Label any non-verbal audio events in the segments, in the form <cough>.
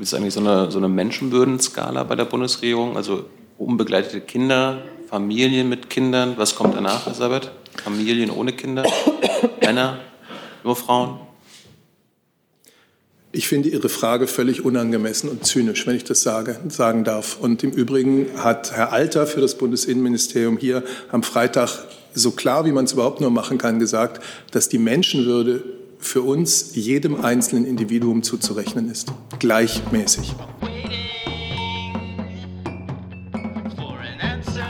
Gibt es eigentlich so eine, so eine Menschenwürdenskala bei der Bundesregierung? Also unbegleitete Kinder, Familien mit Kindern, was kommt danach, Elisabeth? Familien ohne Kinder, <coughs> Männer, nur Frauen? Ich finde Ihre Frage völlig unangemessen und zynisch, wenn ich das sage, sagen darf. Und im Übrigen hat Herr Alter für das Bundesinnenministerium hier am Freitag so klar, wie man es überhaupt nur machen kann, gesagt, dass die Menschenwürde für uns jedem einzelnen Individuum zuzurechnen ist, gleichmäßig.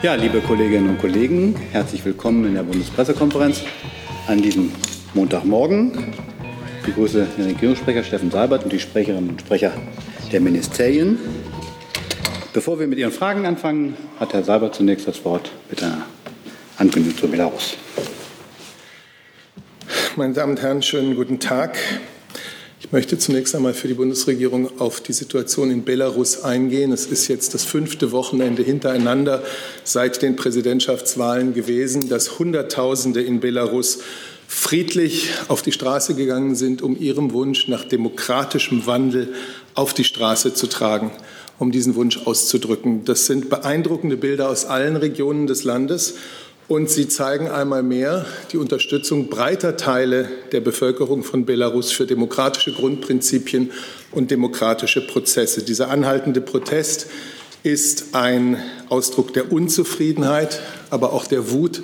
Ja, liebe Kolleginnen und Kollegen, herzlich willkommen in der Bundespressekonferenz an diesem Montagmorgen. Ich begrüße den Regierungssprecher Steffen Seibert und die Sprecherinnen und Sprecher der Ministerien. Bevor wir mit Ihren Fragen anfangen, hat Herr Seibert zunächst das Wort mit einer Ankündigung zu Belarus. Meine Damen und Herren, schönen guten Tag. Ich möchte zunächst einmal für die Bundesregierung auf die Situation in Belarus eingehen. Es ist jetzt das fünfte Wochenende hintereinander seit den Präsidentschaftswahlen gewesen, dass Hunderttausende in Belarus friedlich auf die Straße gegangen sind, um ihrem Wunsch nach demokratischem Wandel auf die Straße zu tragen, um diesen Wunsch auszudrücken. Das sind beeindruckende Bilder aus allen Regionen des Landes. Und sie zeigen einmal mehr die Unterstützung breiter Teile der Bevölkerung von Belarus für demokratische Grundprinzipien und demokratische Prozesse. Dieser anhaltende Protest ist ein Ausdruck der Unzufriedenheit, aber auch der Wut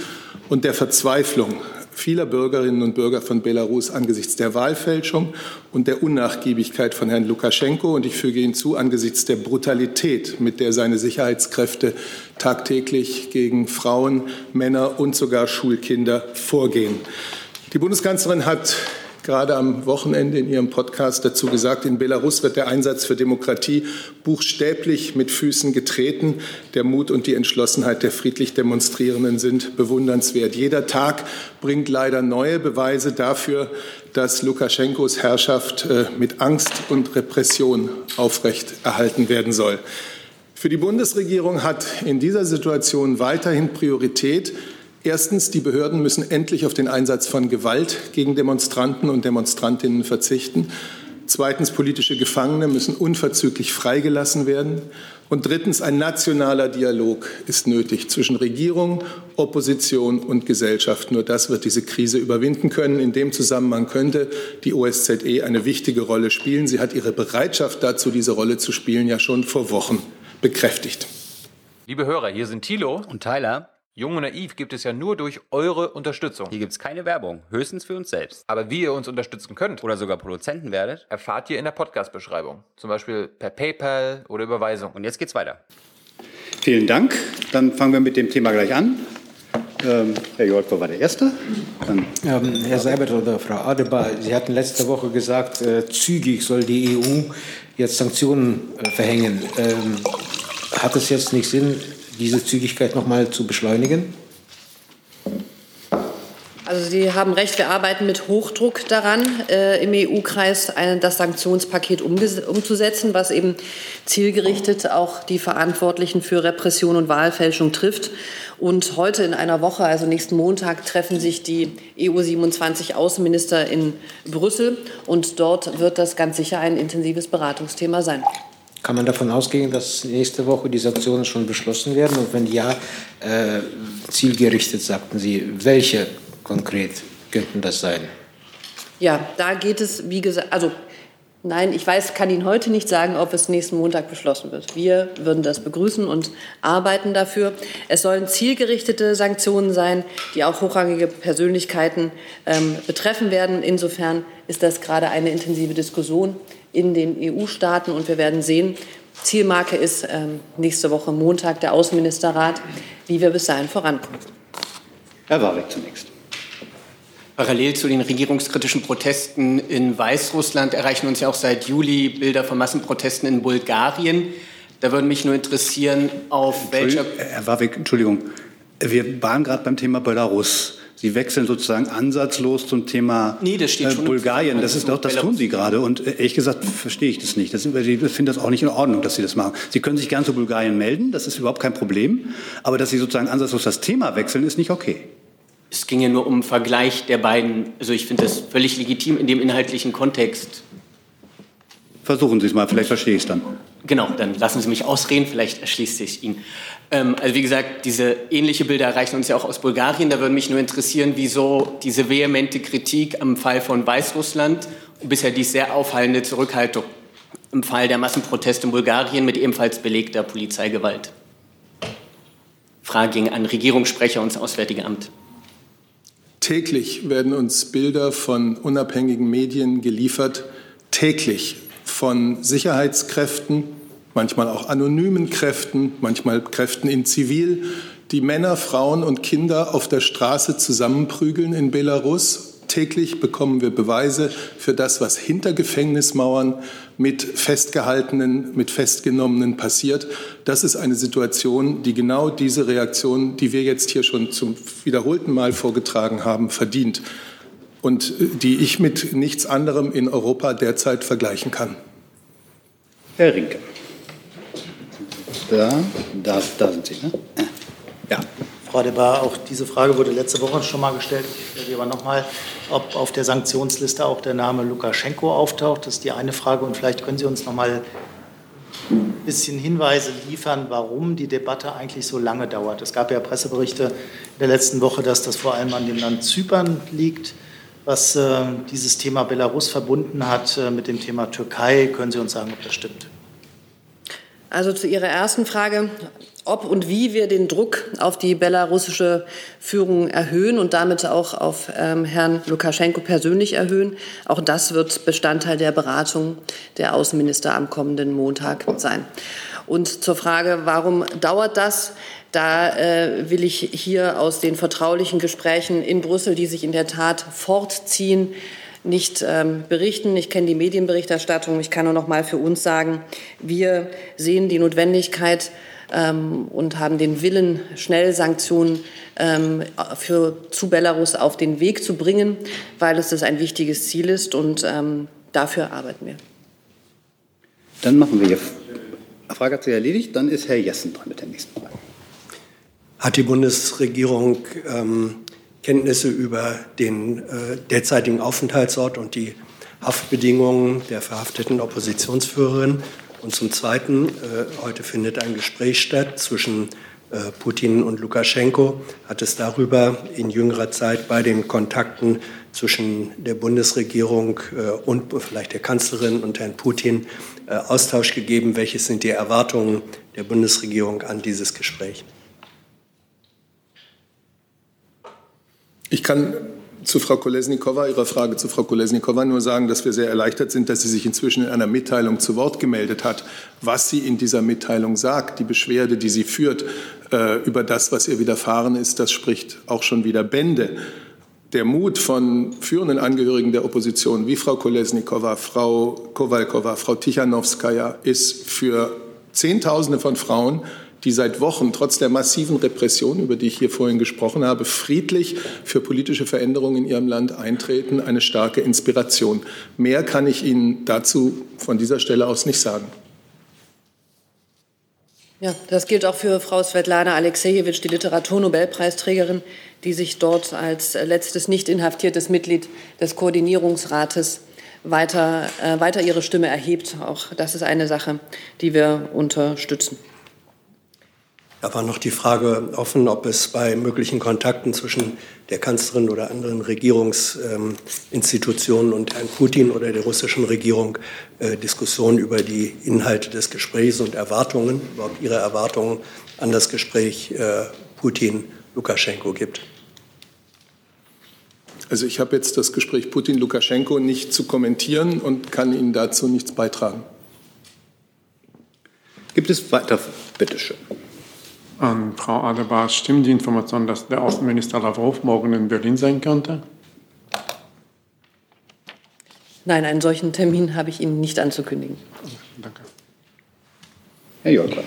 und der Verzweiflung vieler Bürgerinnen und Bürger von Belarus angesichts der Wahlfälschung und der Unnachgiebigkeit von Herrn Lukaschenko und ich füge hinzu angesichts der Brutalität, mit der seine Sicherheitskräfte tagtäglich gegen Frauen, Männer und sogar Schulkinder vorgehen. Die Bundeskanzlerin hat gerade am Wochenende in Ihrem Podcast dazu gesagt, in Belarus wird der Einsatz für Demokratie buchstäblich mit Füßen getreten. Der Mut und die Entschlossenheit der friedlich Demonstrierenden sind bewundernswert. Jeder Tag bringt leider neue Beweise dafür, dass Lukaschenkos Herrschaft äh, mit Angst und Repression aufrecht erhalten werden soll. Für die Bundesregierung hat in dieser Situation weiterhin Priorität, Erstens, die Behörden müssen endlich auf den Einsatz von Gewalt gegen Demonstranten und Demonstrantinnen verzichten. Zweitens, politische Gefangene müssen unverzüglich freigelassen werden. Und drittens, ein nationaler Dialog ist nötig zwischen Regierung, Opposition und Gesellschaft. Nur das wird diese Krise überwinden können. In dem Zusammenhang könnte die OSZE eine wichtige Rolle spielen. Sie hat ihre Bereitschaft dazu, diese Rolle zu spielen, ja schon vor Wochen bekräftigt. Liebe Hörer, hier sind Thilo und Tyler. Jung und Naiv gibt es ja nur durch eure Unterstützung. Hier gibt es keine Werbung, höchstens für uns selbst. Aber wie ihr uns unterstützen könnt oder sogar Produzenten werdet, erfahrt ihr in der Podcast-Beschreibung. Zum Beispiel per PayPal oder Überweisung. Und jetzt geht's weiter. Vielen Dank. Dann fangen wir mit dem Thema gleich an. Ähm, Herr Jolko war der Erste. Ähm, Herr Seibert oder Frau Adebar, Sie hatten letzte Woche gesagt, äh, zügig soll die EU jetzt Sanktionen äh, verhängen. Ähm, hat es jetzt nicht Sinn, diese Zügigkeit noch mal zu beschleunigen? Also Sie haben recht, wir arbeiten mit Hochdruck daran, äh, im EU-Kreis das Sanktionspaket umzusetzen, was eben zielgerichtet auch die Verantwortlichen für Repression und Wahlfälschung trifft. Und heute in einer Woche, also nächsten Montag, treffen sich die EU 27 Außenminister in Brüssel und dort wird das ganz sicher ein intensives Beratungsthema sein. Kann man davon ausgehen, dass nächste Woche die Sanktionen schon beschlossen werden? Und wenn ja, äh, zielgerichtet, sagten Sie, welche konkret könnten das sein? Ja, da geht es, wie gesagt, also nein, ich weiß, kann Ihnen heute nicht sagen, ob es nächsten Montag beschlossen wird. Wir würden das begrüßen und arbeiten dafür. Es sollen zielgerichtete Sanktionen sein, die auch hochrangige Persönlichkeiten ähm, betreffen werden. Insofern ist das gerade eine intensive Diskussion in den EU-Staaten. Und wir werden sehen, Zielmarke ist ähm, nächste Woche Montag der Außenministerrat, wie wir bis dahin vorankommen. Herr Warwick zunächst. Parallel zu den regierungskritischen Protesten in Weißrussland erreichen uns ja auch seit Juli Bilder von Massenprotesten in Bulgarien. Da würde mich nur interessieren, auf welcher. Herr Warwick, Entschuldigung. Wir waren gerade beim Thema Belarus. Sie wechseln sozusagen ansatzlos zum Thema nee, das steht äh, Bulgarien. Das ist doch, das tun Sie gerade. Und äh, ehrlich gesagt verstehe ich das nicht. Das, ich finde das auch nicht in Ordnung, dass Sie das machen. Sie können sich gern zu Bulgarien melden. Das ist überhaupt kein Problem. Aber dass Sie sozusagen ansatzlos das Thema wechseln, ist nicht okay. Es ging ja nur um Vergleich der beiden. Also ich finde das völlig legitim in dem inhaltlichen Kontext. Versuchen Sie es mal, vielleicht verstehe ich es dann. Genau, dann lassen Sie mich ausreden, vielleicht erschließt sich Ihnen. Ähm, also wie gesagt, diese ähnliche Bilder erreichen uns ja auch aus Bulgarien. Da würde mich nur interessieren, wieso diese vehemente Kritik am Fall von Weißrussland und bisher die sehr aufhallende Zurückhaltung im Fall der Massenproteste in Bulgarien mit ebenfalls belegter Polizeigewalt. Frage ging an Regierungssprecher und das Auswärtige Amt. Täglich werden uns Bilder von unabhängigen Medien geliefert, täglich von Sicherheitskräften, manchmal auch anonymen Kräften, manchmal Kräften in Zivil, die Männer, Frauen und Kinder auf der Straße zusammenprügeln in Belarus. Täglich bekommen wir Beweise für das, was hinter Gefängnismauern mit Festgehaltenen, mit Festgenommenen passiert. Das ist eine Situation, die genau diese Reaktion, die wir jetzt hier schon zum wiederholten Mal vorgetragen haben, verdient und die ich mit nichts anderem in Europa derzeit vergleichen kann. Herr Rinke. Da, da, da sind Sie, ne? Ja. Frau Debar, auch diese Frage wurde letzte Woche schon mal gestellt. Ich stelle aber noch mal, ob auf der Sanktionsliste auch der Name Lukaschenko auftaucht. Das ist die eine Frage. Und vielleicht können Sie uns noch mal ein bisschen Hinweise liefern, warum die Debatte eigentlich so lange dauert. Es gab ja Presseberichte in der letzten Woche, dass das vor allem an dem Land Zypern liegt, was äh, dieses Thema Belarus verbunden hat äh, mit dem Thema Türkei. Können Sie uns sagen, ob das stimmt? Also zu Ihrer ersten Frage, ob und wie wir den Druck auf die belarussische Führung erhöhen und damit auch auf ähm, Herrn Lukaschenko persönlich erhöhen. Auch das wird Bestandteil der Beratung der Außenminister am kommenden Montag sein. Und zur Frage, warum dauert das? Da äh, will ich hier aus den vertraulichen Gesprächen in Brüssel, die sich in der Tat fortziehen, nicht ähm, berichten. Ich kenne die Medienberichterstattung. Ich kann nur noch mal für uns sagen, wir sehen die Notwendigkeit ähm, und haben den Willen, schnell Sanktionen ähm, für, zu Belarus auf den Weg zu bringen, weil es das ein wichtiges Ziel ist und ähm, dafür arbeiten wir. Dann machen wir hier. Frage hat sich erledigt. Dann ist Herr Jessen dran mit der nächsten Frage. Hat die Bundesregierung ähm, Kenntnisse über den äh, derzeitigen Aufenthaltsort und die Haftbedingungen der verhafteten Oppositionsführerin. Und zum Zweiten, äh, heute findet ein Gespräch statt zwischen äh, Putin und Lukaschenko. Hat es darüber in jüngerer Zeit bei den Kontakten zwischen der Bundesregierung und vielleicht der Kanzlerin und Herrn Putin Austausch gegeben? Welche sind die Erwartungen der Bundesregierung an dieses Gespräch? Ich kann zu Frau Kolesnikova, Ihrer Frage zu Frau Kolesnikova nur sagen, dass wir sehr erleichtert sind, dass sie sich inzwischen in einer Mitteilung zu Wort gemeldet hat. Was sie in dieser Mitteilung sagt, die Beschwerde, die sie führt äh, über das, was ihr widerfahren ist, das spricht auch schon wieder Bände. Der Mut von führenden Angehörigen der Opposition wie Frau Kolesnikova, Frau Kowalkova, Frau Tichanowskaja ist für Zehntausende von Frauen die seit Wochen trotz der massiven Repression, über die ich hier vorhin gesprochen habe, friedlich für politische Veränderungen in ihrem Land eintreten, eine starke Inspiration. Mehr kann ich Ihnen dazu von dieser Stelle aus nicht sagen. Ja, das gilt auch für Frau Svetlana Alexejewitsch, die Literaturnobelpreisträgerin, die sich dort als letztes nicht inhaftiertes Mitglied des Koordinierungsrates weiter, äh, weiter ihre Stimme erhebt. Auch das ist eine Sache, die wir unterstützen. Da war noch die Frage offen, ob es bei möglichen Kontakten zwischen der Kanzlerin oder anderen Regierungsinstitutionen und Herrn Putin oder der russischen Regierung äh, Diskussionen über die Inhalte des Gesprächs und Erwartungen, überhaupt Ihre Erwartungen an das Gespräch äh, Putin-Lukaschenko gibt. Also ich habe jetzt das Gespräch Putin-Lukaschenko nicht zu kommentieren und kann Ihnen dazu nichts beitragen. Gibt es weiter? Bitte schön. An Frau Adebar, stimmt die Information, dass der Außenminister Lavrov morgen in Berlin sein könnte? Nein, einen solchen Termin habe ich Ihnen nicht anzukündigen. Danke. Herr Jolker.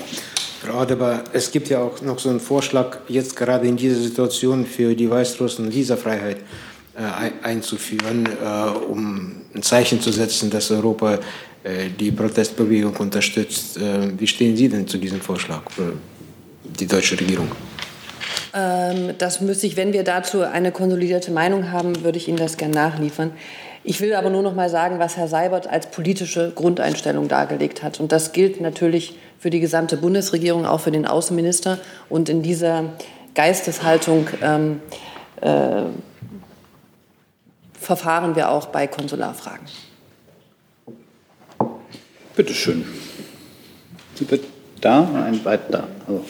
Frau Adebar, es gibt ja auch noch so einen Vorschlag, jetzt gerade in dieser Situation für die Weißrussen Visafreiheit äh, einzuführen, äh, um ein Zeichen zu setzen, dass Europa äh, die Protestbewegung unterstützt. Äh, wie stehen Sie denn zu diesem Vorschlag? Die deutsche Regierung? Ähm, das müsste ich, wenn wir dazu eine konsolidierte Meinung haben, würde ich Ihnen das gerne nachliefern. Ich will aber nur noch mal sagen, was Herr Seibert als politische Grundeinstellung dargelegt hat. Und das gilt natürlich für die gesamte Bundesregierung, auch für den Außenminister. Und in dieser Geisteshaltung ähm, äh, verfahren wir auch bei Konsularfragen. Bitte schön. Sie wird da und ein weit da. Also,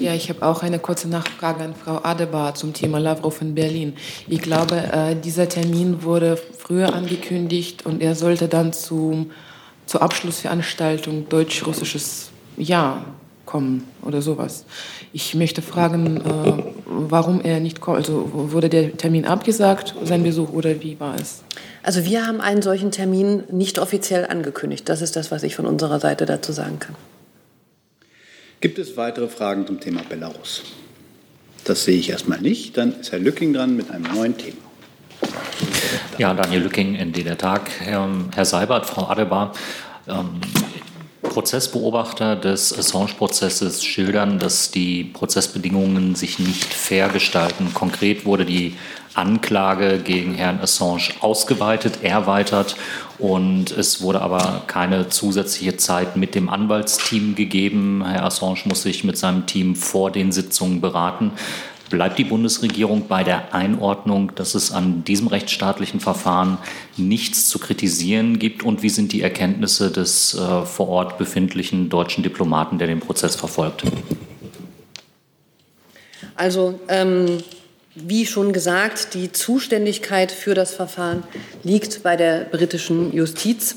ja, ich habe auch eine kurze Nachfrage an Frau Adebar zum Thema Lavrov in Berlin. Ich glaube, äh, dieser Termin wurde früher angekündigt und er sollte dann zum, zur Abschlussveranstaltung deutsch-russisches Jahr kommen oder sowas. Ich möchte fragen, äh, warum er nicht kommt. Also wurde der Termin abgesagt, sein Besuch, oder wie war es? Also wir haben einen solchen Termin nicht offiziell angekündigt. Das ist das, was ich von unserer Seite dazu sagen kann. Gibt es weitere Fragen zum Thema Belarus? Das sehe ich erstmal nicht. Dann ist Herr Lücking dran mit einem neuen Thema. Ja, Daniel Lücking, in der Tag. Herr, Herr Seibert, Frau Adebar, ähm, Prozessbeobachter des Assange-Prozesses schildern, dass die Prozessbedingungen sich nicht fair gestalten. Konkret wurde die Anklage gegen Herrn Assange ausgeweitet, erweitert und es wurde aber keine zusätzliche Zeit mit dem Anwaltsteam gegeben. Herr Assange muss sich mit seinem Team vor den Sitzungen beraten. Bleibt die Bundesregierung bei der Einordnung, dass es an diesem rechtsstaatlichen Verfahren nichts zu kritisieren gibt? Und wie sind die Erkenntnisse des äh, vor Ort befindlichen deutschen Diplomaten, der den Prozess verfolgt? Also ähm, wie schon gesagt, die Zuständigkeit für das Verfahren liegt bei der britischen Justiz.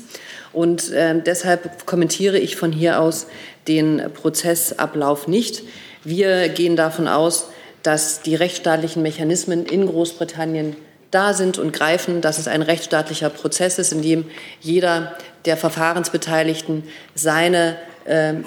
Und äh, deshalb kommentiere ich von hier aus den Prozessablauf nicht. Wir gehen davon aus, dass die rechtsstaatlichen Mechanismen in Großbritannien da sind und greifen, dass es ein rechtsstaatlicher Prozess ist, in dem jeder der Verfahrensbeteiligten seine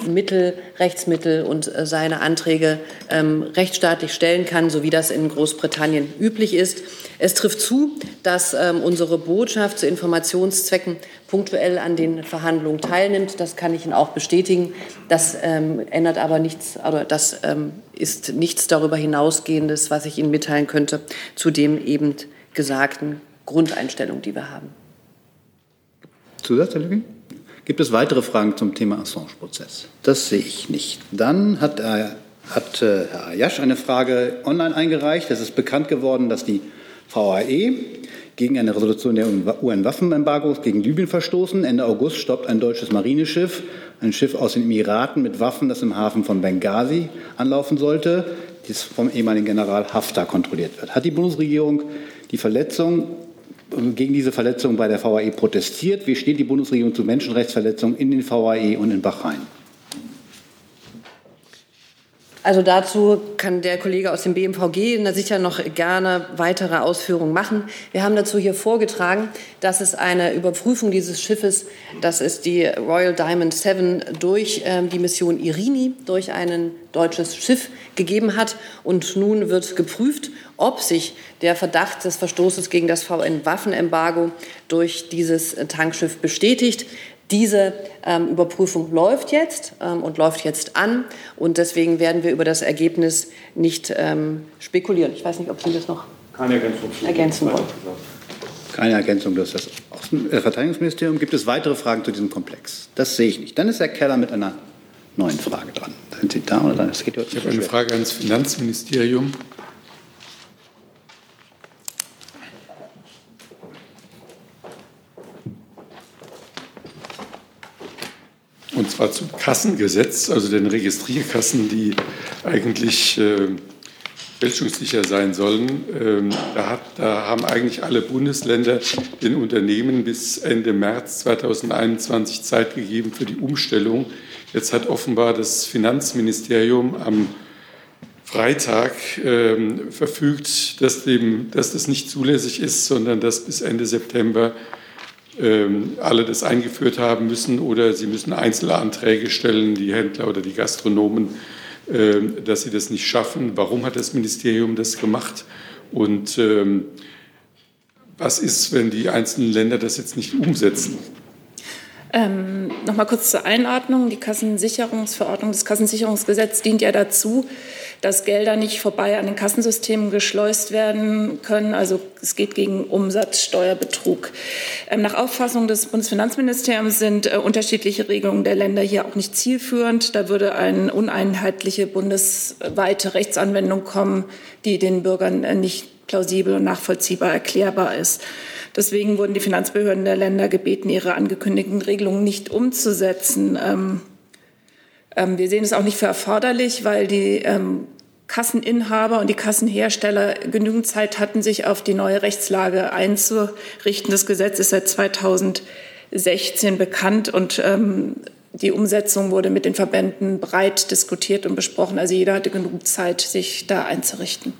Mittel, Rechtsmittel und äh, seine Anträge ähm, rechtsstaatlich stellen kann, so wie das in Großbritannien üblich ist. Es trifft zu, dass ähm, unsere Botschaft zu Informationszwecken punktuell an den Verhandlungen teilnimmt. Das kann ich Ihnen auch bestätigen. Das ähm, ändert aber nichts, oder das ähm, ist nichts darüber hinausgehendes, was ich Ihnen mitteilen könnte zu dem eben gesagten Grundeinstellung, die wir haben. Zusatz, Herr Lüging? Gibt es weitere Fragen zum Thema Assange-Prozess? Das sehe ich nicht. Dann hat, äh, hat äh, Herr Ayash eine Frage online eingereicht. Es ist bekannt geworden, dass die VAE gegen eine Resolution der UN-Waffenembargos gegen Libyen verstoßen. Ende August stoppt ein deutsches Marineschiff, ein Schiff aus den Emiraten mit Waffen, das im Hafen von Benghazi anlaufen sollte, das vom ehemaligen General Haftar kontrolliert wird. Hat die Bundesregierung die Verletzung gegen diese Verletzungen bei der VAE protestiert. Wie steht die Bundesregierung zu Menschenrechtsverletzungen in den VAE und in Bahrain? Also dazu kann der Kollege aus dem BMVG sicher noch gerne weitere Ausführungen machen. Wir haben dazu hier vorgetragen, dass es eine Überprüfung dieses Schiffes, das ist die Royal Diamond Seven, durch äh, die Mission Irini, durch ein deutsches Schiff gegeben hat. Und nun wird geprüft, ob sich der Verdacht des Verstoßes gegen das VN-Waffenembargo durch dieses Tankschiff bestätigt. Diese ähm, Überprüfung läuft jetzt ähm, und läuft jetzt an. Und deswegen werden wir über das Ergebnis nicht ähm, spekulieren. Ich weiß nicht, ob Sie das noch Keine Ergänzung ergänzen wollen. Keine Ergänzung durch das Außen äh, Verteidigungsministerium. Gibt es weitere Fragen zu diesem Komplex? Das sehe ich nicht. Dann ist Herr Keller mit einer neuen Frage dran. Sind Sie da oder dann? Das geht ich habe eine Frage ans Finanzministerium. Und zwar zum Kassengesetz, also den Registrierkassen, die eigentlich äh, fälschungssicher sein sollen. Ähm, da, hat, da, haben eigentlich alle Bundesländer den Unternehmen bis Ende März 2021 Zeit gegeben für die Umstellung. Jetzt hat offenbar das Finanzministerium am Freitag ähm, verfügt, dass, dem, dass das nicht zulässig ist, sondern dass bis Ende September alle das eingeführt haben müssen oder sie müssen Einzelanträge stellen, die Händler oder die Gastronomen, ähm, dass sie das nicht schaffen. Warum hat das Ministerium das gemacht? Und ähm, was ist, wenn die einzelnen Länder das jetzt nicht umsetzen? Ähm, Nochmal kurz zur Einordnung. Die Kassensicherungsverordnung, das Kassensicherungsgesetz dient ja dazu, dass Gelder nicht vorbei an den Kassensystemen geschleust werden können. Also es geht gegen Umsatzsteuerbetrug. Ähm, nach Auffassung des Bundesfinanzministeriums sind äh, unterschiedliche Regelungen der Länder hier auch nicht zielführend. Da würde eine uneinheitliche bundesweite Rechtsanwendung kommen, die den Bürgern äh, nicht plausibel und nachvollziehbar erklärbar ist. Deswegen wurden die Finanzbehörden der Länder gebeten, ihre angekündigten Regelungen nicht umzusetzen. Ähm, ähm, wir sehen es auch nicht für erforderlich, weil die ähm, Kasseninhaber und die Kassenhersteller genügend Zeit hatten, sich auf die neue Rechtslage einzurichten. Das Gesetz ist seit 2016 bekannt und ähm, die Umsetzung wurde mit den Verbänden breit diskutiert und besprochen. Also jeder hatte genug Zeit, sich da einzurichten.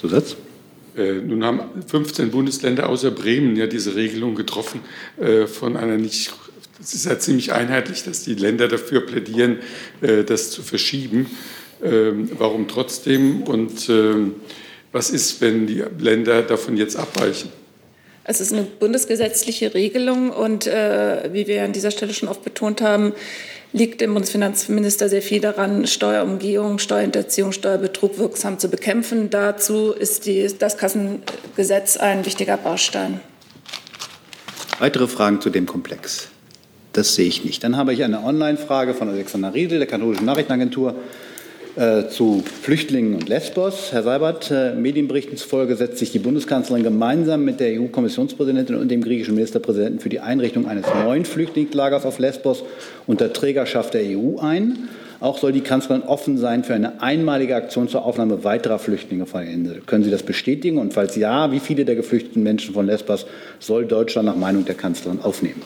Zusatz? Äh, nun haben 15 Bundesländer außer Bremen ja diese Regelung getroffen äh, von einer nicht. Es ist ja ziemlich einheitlich, dass die Länder dafür plädieren, äh, das zu verschieben. Ähm, warum trotzdem? Und ähm, was ist, wenn die Länder davon jetzt abweichen? Es ist eine bundesgesetzliche Regelung und wie wir an dieser Stelle schon oft betont haben, liegt dem Bundesfinanzminister sehr viel daran, Steuerumgehung, Steuerhinterziehung, Steuerbetrug wirksam zu bekämpfen. Dazu ist die, das Kassengesetz ein wichtiger Baustein. Weitere Fragen zu dem Komplex? Das sehe ich nicht. Dann habe ich eine Online-Frage von Alexander Riedel der Katholischen Nachrichtenagentur äh, zu Flüchtlingen und Lesbos. Herr Seibert, äh, Medienberichten zufolge setzt sich die Bundeskanzlerin gemeinsam mit der EU-Kommissionspräsidentin und dem griechischen Ministerpräsidenten für die Einrichtung eines neuen Flüchtlingslagers auf Lesbos unter Trägerschaft der EU ein. Auch soll die Kanzlerin offen sein für eine einmalige Aktion zur Aufnahme weiterer Flüchtlinge von der Insel. Können Sie das bestätigen? Und falls ja, wie viele der geflüchteten Menschen von Lesbos soll Deutschland nach Meinung der Kanzlerin aufnehmen?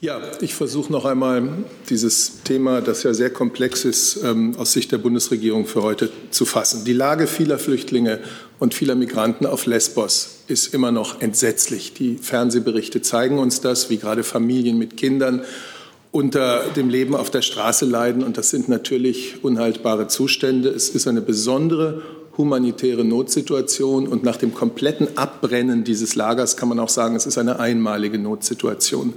Ja, ich versuche noch einmal dieses Thema, das ja sehr komplex ist, ähm, aus Sicht der Bundesregierung für heute zu fassen. Die Lage vieler Flüchtlinge und vieler Migranten auf Lesbos ist immer noch entsetzlich. Die Fernsehberichte zeigen uns das, wie gerade Familien mit Kindern unter dem Leben auf der Straße leiden. Und das sind natürlich unhaltbare Zustände. Es ist eine besondere humanitäre Notsituation. Und nach dem kompletten Abbrennen dieses Lagers kann man auch sagen, es ist eine einmalige Notsituation.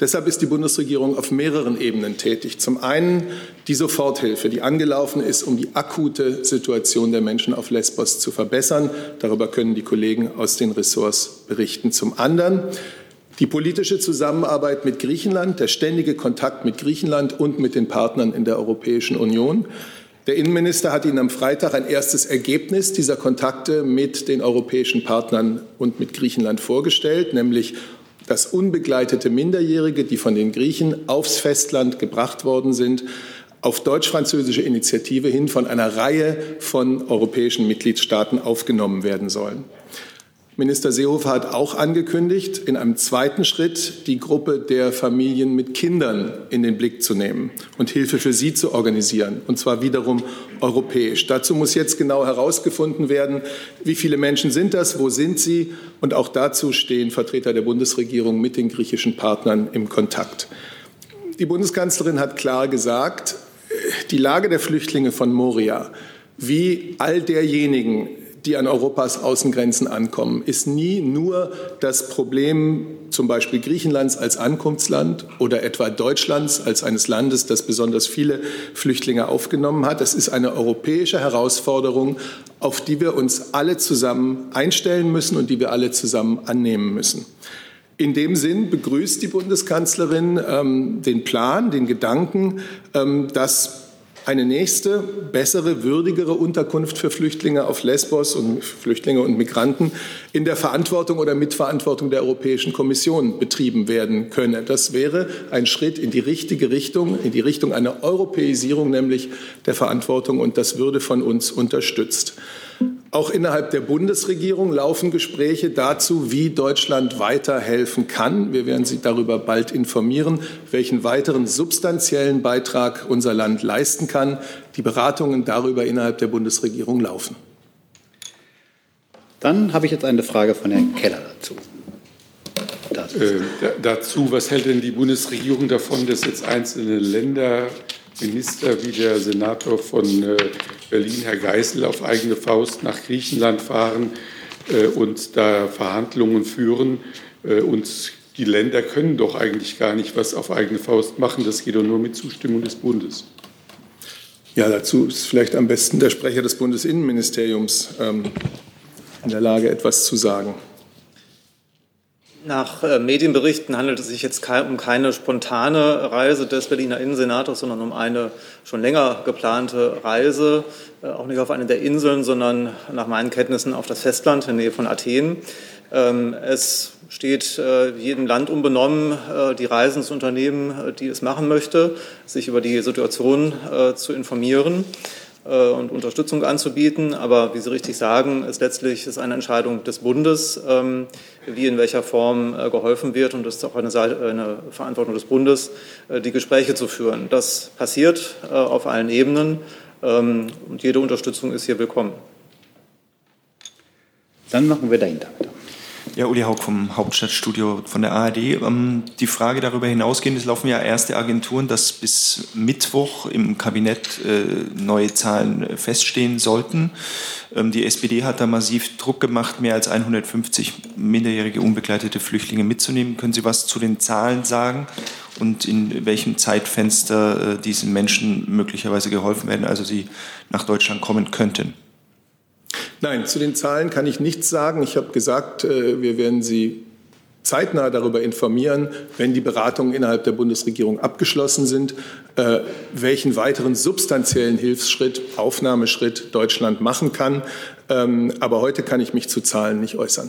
Deshalb ist die Bundesregierung auf mehreren Ebenen tätig. Zum einen die Soforthilfe, die angelaufen ist, um die akute Situation der Menschen auf Lesbos zu verbessern. Darüber können die Kollegen aus den Ressorts berichten. Zum anderen die politische Zusammenarbeit mit Griechenland, der ständige Kontakt mit Griechenland und mit den Partnern in der Europäischen Union. Der Innenminister hat Ihnen am Freitag ein erstes Ergebnis dieser Kontakte mit den europäischen Partnern und mit Griechenland vorgestellt, nämlich dass unbegleitete Minderjährige, die von den Griechen aufs Festland gebracht worden sind, auf deutsch-französische Initiative hin von einer Reihe von europäischen Mitgliedstaaten aufgenommen werden sollen. Minister Seehofer hat auch angekündigt, in einem zweiten Schritt die Gruppe der Familien mit Kindern in den Blick zu nehmen und Hilfe für sie zu organisieren, und zwar wiederum europäisch. Dazu muss jetzt genau herausgefunden werden, wie viele Menschen sind das, wo sind sie, und auch dazu stehen Vertreter der Bundesregierung mit den griechischen Partnern im Kontakt. Die Bundeskanzlerin hat klar gesagt, die Lage der Flüchtlinge von Moria, wie all derjenigen, die an Europas Außengrenzen ankommen, ist nie nur das Problem zum Beispiel Griechenlands als Ankunftsland oder etwa Deutschlands als eines Landes, das besonders viele Flüchtlinge aufgenommen hat. Es ist eine europäische Herausforderung, auf die wir uns alle zusammen einstellen müssen und die wir alle zusammen annehmen müssen. In dem Sinn begrüßt die Bundeskanzlerin ähm, den Plan, den Gedanken, ähm, dass eine nächste, bessere, würdigere Unterkunft für Flüchtlinge auf Lesbos und Flüchtlinge und Migranten in der Verantwortung oder Mitverantwortung der Europäischen Kommission betrieben werden könne. Das wäre ein Schritt in die richtige Richtung, in die Richtung einer Europäisierung nämlich der Verantwortung und das würde von uns unterstützt. Auch innerhalb der Bundesregierung laufen Gespräche dazu, wie Deutschland weiterhelfen kann. Wir werden Sie darüber bald informieren, welchen weiteren substanziellen Beitrag unser Land leisten kann. Die Beratungen darüber innerhalb der Bundesregierung laufen. Dann habe ich jetzt eine Frage von Herrn Keller dazu. Äh, dazu, was hält denn die Bundesregierung davon, dass jetzt einzelne Länder Minister wie der Senator von äh, Berlin, Herr Geisel, auf eigene Faust nach Griechenland fahren äh, und da Verhandlungen führen. Äh, und die Länder können doch eigentlich gar nicht was auf eigene Faust machen. Das geht doch nur mit Zustimmung des Bundes. Ja, dazu ist vielleicht am besten der Sprecher des Bundesinnenministeriums ähm, in der Lage, etwas zu sagen. Nach äh, Medienberichten handelt es sich jetzt um keine spontane Reise des Berliner Innensenators, sondern um eine schon länger geplante Reise, äh, auch nicht auf eine der Inseln, sondern nach meinen Kenntnissen auf das Festland in der Nähe von Athen. Ähm, es steht äh, jedem Land unbenommen, die Reisen zu unternehmen, die es machen möchte, sich über die Situation zu informieren. Äh, und Unterstützung anzubieten. Aber wie Sie richtig sagen, ist letztlich ist eine Entscheidung des Bundes, ähm, wie in welcher Form äh, geholfen wird. Und es ist auch eine, eine, Verantwortung des Bundes, äh, die Gespräche zu führen. Das passiert auf allen Ebenen ähm, und jede Unterstützung ist hier willkommen. Dann machen wir dahinter weiter. Ja, Uli Haug vom Hauptstadtstudio von der ARD. Ähm, die Frage darüber hinausgehend, es laufen ja erste Agenturen, dass bis Mittwoch im Kabinett äh, neue Zahlen feststehen sollten. Ähm, die SPD hat da massiv Druck gemacht, mehr als 150 minderjährige unbegleitete Flüchtlinge mitzunehmen. Können Sie was zu den Zahlen sagen und in welchem Zeitfenster äh, diesen Menschen möglicherweise geholfen werden, also sie nach Deutschland kommen könnten? Nein, zu den Zahlen kann ich nichts sagen. Ich habe gesagt, äh, wir werden Sie zeitnah darüber informieren, wenn die Beratungen innerhalb der Bundesregierung abgeschlossen sind, äh, welchen weiteren substanziellen Hilfsschritt, Aufnahmeschritt Deutschland machen kann. Ähm, aber heute kann ich mich zu Zahlen nicht äußern.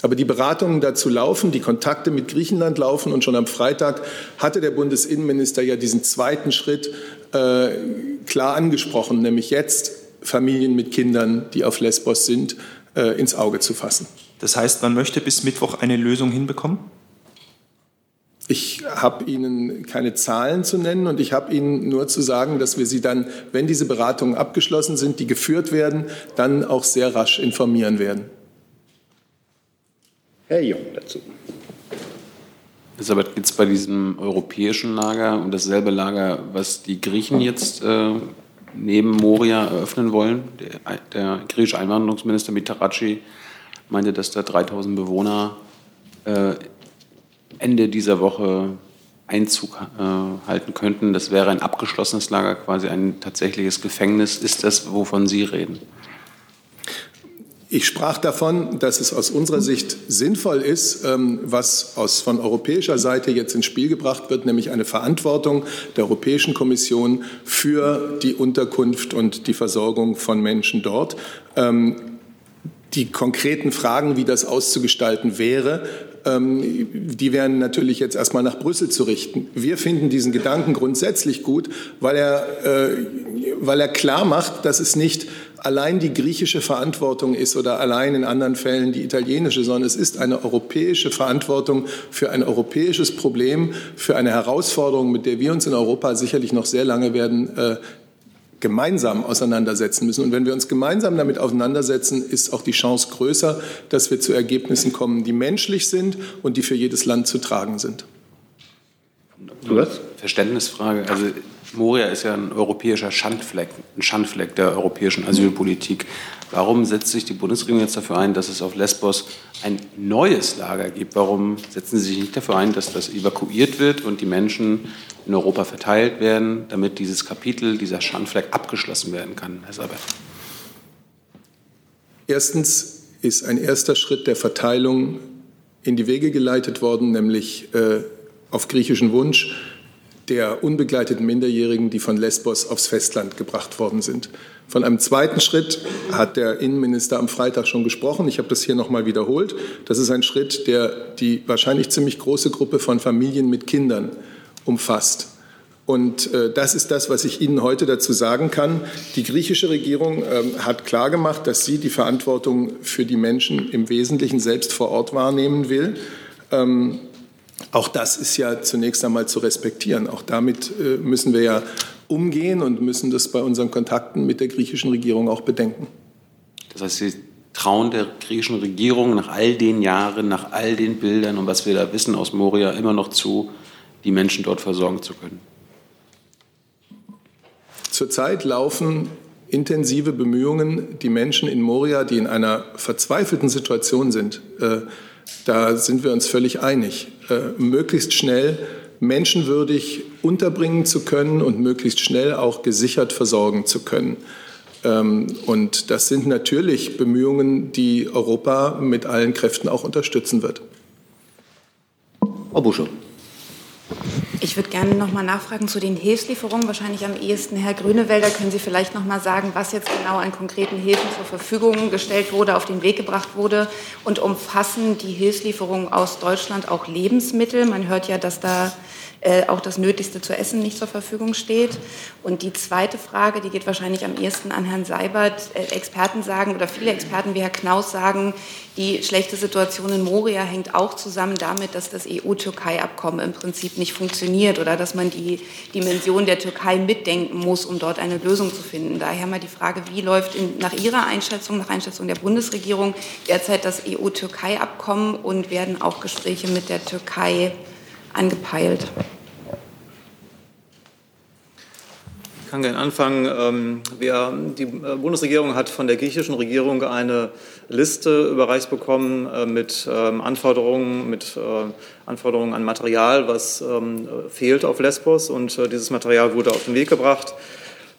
Aber die Beratungen dazu laufen, die Kontakte mit Griechenland laufen und schon am Freitag hatte der Bundesinnenminister ja diesen zweiten Schritt äh, klar angesprochen, nämlich jetzt Familien mit Kindern, die auf Lesbos sind, äh, ins Auge zu fassen. Das heißt, man möchte bis Mittwoch eine Lösung hinbekommen? Ich habe Ihnen keine Zahlen zu nennen und ich habe Ihnen nur zu sagen, dass wir Sie dann, wenn diese Beratungen abgeschlossen sind, die geführt werden, dann auch sehr rasch informieren werden. Herr Jung dazu. Elisabeth, gibt es bei diesem europäischen Lager und dasselbe Lager, was die Griechen jetzt äh, neben Moria eröffnen wollen. Der, der griechische Einwanderungsminister Mitaraci meinte, dass da 3000 Bewohner äh, Ende dieser Woche Einzug äh, halten könnten. Das wäre ein abgeschlossenes Lager, quasi ein tatsächliches Gefängnis. Ist das, wovon Sie reden? Ich sprach davon, dass es aus unserer Sicht sinnvoll ist, ähm, was aus, von europäischer Seite jetzt ins Spiel gebracht wird, nämlich eine Verantwortung der Europäischen Kommission für die Unterkunft und die Versorgung von Menschen dort. Ähm, die konkreten Fragen, wie das auszugestalten wäre, ähm, die wären natürlich jetzt erstmal nach Brüssel zu richten. Wir finden diesen Gedanken grundsätzlich gut, weil er, äh, weil er klar macht, dass es nicht allein die griechische Verantwortung ist oder allein in anderen Fällen die italienische, sondern es ist eine europäische Verantwortung für ein europäisches Problem, für eine Herausforderung, mit der wir uns in Europa sicherlich noch sehr lange werden äh, gemeinsam auseinandersetzen müssen. Und wenn wir uns gemeinsam damit auseinandersetzen, ist auch die Chance größer, dass wir zu Ergebnissen kommen, die menschlich sind und die für jedes Land zu tragen sind. Verständnisfrage. Also Moria ist ja ein europäischer Schandfleck, ein Schandfleck der europäischen Asylpolitik. Warum setzt sich die Bundesregierung jetzt dafür ein, dass es auf Lesbos ein neues Lager gibt? Warum setzen Sie sich nicht dafür ein, dass das evakuiert wird und die Menschen in Europa verteilt werden, damit dieses Kapitel, dieser Schandfleck abgeschlossen werden kann, Herr Saber? Erstens ist ein erster Schritt der Verteilung in die Wege geleitet worden, nämlich äh, auf griechischen Wunsch der unbegleiteten Minderjährigen, die von Lesbos aufs Festland gebracht worden sind. Von einem zweiten Schritt hat der Innenminister am Freitag schon gesprochen. Ich habe das hier noch mal wiederholt. Das ist ein Schritt, der die wahrscheinlich ziemlich große Gruppe von Familien mit Kindern umfasst. Und äh, das ist das, was ich Ihnen heute dazu sagen kann. Die griechische Regierung äh, hat klargemacht, dass sie die Verantwortung für die Menschen im Wesentlichen selbst vor Ort wahrnehmen will. Ähm, auch das ist ja zunächst einmal zu respektieren. Auch damit äh, müssen wir ja umgehen und müssen das bei unseren Kontakten mit der griechischen Regierung auch bedenken. Das heißt, Sie trauen der griechischen Regierung nach all den Jahren, nach all den Bildern und was wir da wissen aus Moria immer noch zu, die Menschen dort versorgen zu können? Zurzeit laufen intensive Bemühungen, die Menschen in Moria, die in einer verzweifelten Situation sind, äh, da sind wir uns völlig einig. Äh, möglichst schnell menschenwürdig unterbringen zu können und möglichst schnell auch gesichert versorgen zu können. Ähm, und das sind natürlich Bemühungen, die Europa mit allen Kräften auch unterstützen wird. Frau Busche. Ich würde gerne noch mal nachfragen zu den Hilfslieferungen. Wahrscheinlich am ehesten Herr Grünewälder. Können Sie vielleicht noch mal sagen, was jetzt genau an konkreten Hilfen zur Verfügung gestellt wurde, auf den Weg gebracht wurde? Und umfassen die Hilfslieferungen aus Deutschland auch Lebensmittel? Man hört ja, dass da äh, auch das Nötigste zu essen nicht zur Verfügung steht. Und die zweite Frage, die geht wahrscheinlich am ehesten an Herrn Seibert. Äh, Experten sagen oder viele Experten wie Herr Knaus sagen, die schlechte Situation in Moria hängt auch zusammen damit, dass das EU-Türkei-Abkommen im Prinzip nicht funktioniert oder dass man die Dimension der Türkei mitdenken muss, um dort eine Lösung zu finden. Daher mal die Frage, wie läuft in, nach Ihrer Einschätzung, nach Einschätzung der Bundesregierung derzeit das EU-Türkei-Abkommen und werden auch Gespräche mit der Türkei angepeilt? Ich kann gerne anfangen. Ähm, wir, die äh, Bundesregierung hat von der griechischen Regierung eine Liste überreicht bekommen äh, mit ähm, Anforderungen, mit äh, Anforderungen an Material, was ähm, fehlt auf Lesbos. Und dieses Material wurde auf den Weg gebracht.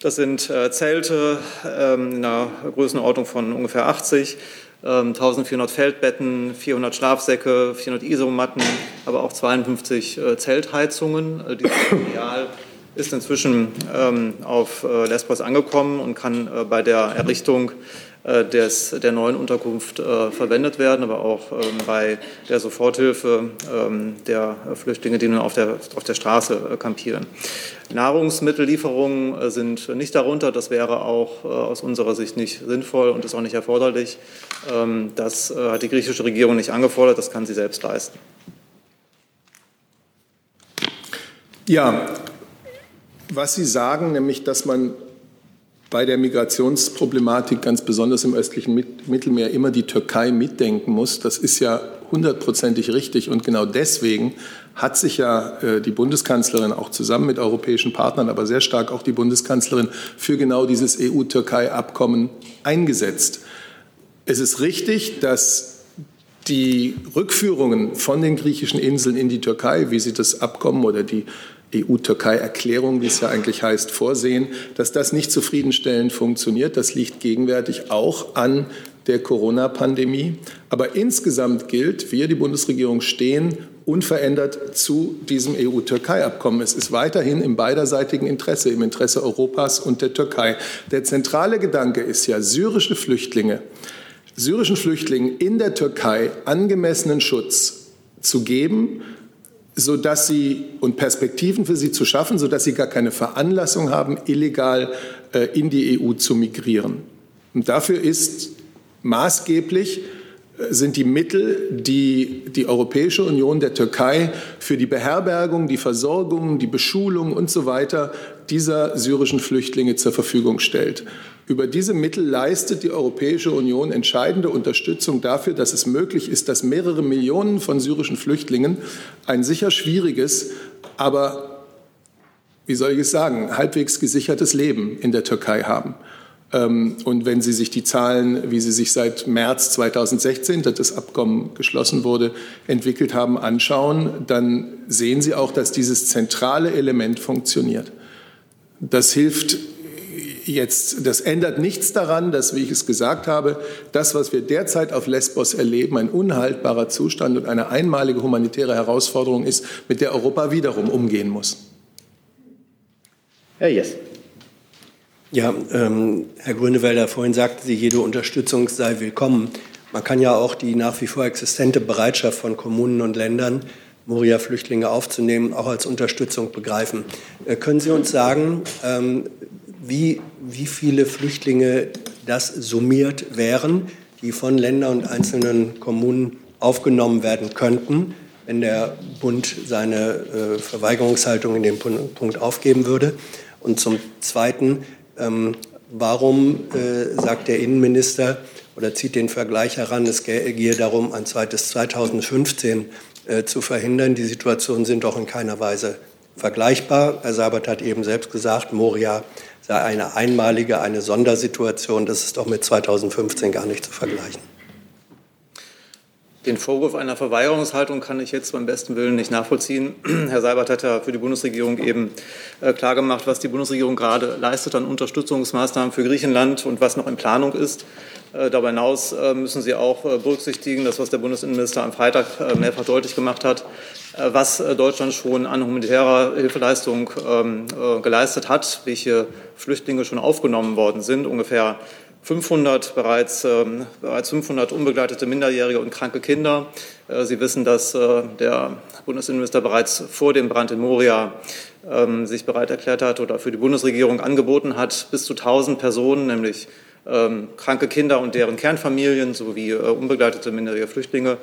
Das sind Zelte in einer Größenordnung von ungefähr 80, 1400 ähm, Feldbetten, 400 Schlafsäcke, 400 Isomatten, aber auch 52 äh, Zeltheizungen. Äh, dieses <coughs> Material ist inzwischen ähm, auf äh, Lesbos angekommen und kann bei der Errichtung des, der neuen Unterkunft verwendet werden, aber auch ähm, bei der Soforthilfe der Flüchtlinge, die nun auf der, auf der Straße kampieren. Nahrungsmittellieferungen äh, sind nicht darunter. Das wäre auch äh, aus unserer Sicht nicht sinnvoll und ist auch nicht erforderlich. Ähm, das äh, hat die griechische Regierung nicht angefordert. Das kann sie selbst leisten. Ja, was Sie sagen, nämlich dass man bei der Migrationsproblematik ganz besonders im östlichen Mittelmeer immer die Türkei mitdenken muss, das ist ja hundertprozentig richtig. Und genau deswegen hat sich ja äh, die Bundeskanzlerin auch zusammen mit europäischen Partnern, aber sehr stark auch die Bundeskanzlerin für genau dieses EU-Türkei-Abkommen eingesetzt. Es ist richtig, dass die Rückführungen von den griechischen Inseln in die Türkei, wie sie das Abkommen oder die EU-Türkei-Erklärung, wie es ja eigentlich heißt, vorsehen, dass das nicht zufriedenstellend funktioniert. Das liegt gegenwärtig auch an der Corona-Pandemie. Aber insgesamt gilt, wir, die Bundesregierung, stehen unverändert zu diesem EU-Türkei-Abkommen. Es ist weiterhin im beiderseitigen Interesse, im Interesse Europas und der Türkei. Der zentrale Gedanke ist ja, syrische Flüchtlinge, syrischen Flüchtlingen in der Türkei angemessenen Schutz zu geben, sodass sie und Perspektiven für sie zu schaffen, sodass sie gar keine Veranlassung haben, illegal äh, in die EU zu migrieren. Und dafür ist maßgeblich äh, sind die Mittel, die die Europäische Union der Türkei für die Beherbergung, die Versorgung, die Beschulung und so weiter dieser syrischen Flüchtlinge zur Verfügung stellt. Über diese Mittel leistet die Europäische Union entscheidende Unterstützung dafür, dass es möglich ist, dass mehrere Millionen von syrischen Flüchtlingen ein sicher schwieriges, aber wie soll ich es sagen, halbwegs gesichertes Leben in der Türkei haben. Ähm, und wenn Sie sich die Zahlen, wie sie sich seit März 2016, dass das Abkommen geschlossen wurde, entwickelt haben, anschauen, dann sehen Sie auch, dass dieses zentrale Element funktioniert. Das hilft jetzt, das ändert nichts daran, dass, wie ich es gesagt habe, das, was wir derzeit auf Lesbos erleben, ein unhaltbarer Zustand und eine einmalige humanitäre Herausforderung ist, mit der Europa wiederum umgehen muss. Herr Jess. Ja, ähm, Herr Grünewälder, vorhin sagten Sie, jede Unterstützung sei willkommen. Man kann ja auch die nach wie vor existente Bereitschaft von Kommunen und Ländern, Moria-Flüchtlinge aufzunehmen, auch als Unterstützung begreifen. Äh, können Sie uns sagen, ähm, wie, wie viele Flüchtlinge das summiert wären, die von Ländern und einzelnen Kommunen aufgenommen werden könnten, wenn der Bund seine äh, Verweigerungshaltung in dem Punkt aufgeben würde? Und zum Zweiten, ähm, warum äh, sagt der Innenminister oder zieht den Vergleich heran, es gehe darum, ein zweites 2015 äh, zu verhindern? Die Situationen sind doch in keiner Weise vergleichbar. Herr Sabert hat eben selbst gesagt, Moria sei eine einmalige, eine Sondersituation. Das ist doch mit 2015 gar nicht zu vergleichen. Den Vorwurf einer Verweigerungshaltung kann ich jetzt beim besten Willen nicht nachvollziehen. <clears throat> Herr Seibert hat ja für die Bundesregierung eben äh, klargemacht, was die Bundesregierung gerade leistet an Unterstützungsmaßnahmen für Griechenland und was noch in Planung ist. Äh, darüber hinaus äh, müssen Sie auch berücksichtigen, das, was der Bundesinnenminister am Freitag mehrfach deutlich gemacht hat, was Deutschland schon an humanitärer Hilfeleistung ähm, geleistet hat, welche Flüchtlinge schon aufgenommen worden sind. Ungefähr 500 bereits, ähm, bereits 500 unbegleitete Minderjährige und kranke Kinder. Äh, Sie wissen, dass äh, der Bundesinnenminister bereits vor dem Brand in Moria ähm, sich bereit erklärt hat oder für die Bundesregierung angeboten hat, bis zu 1000 Personen, nämlich kranke Kinder und deren Kernfamilien sowie äh, unbegleitete minderjährige Flüchtlinge äh,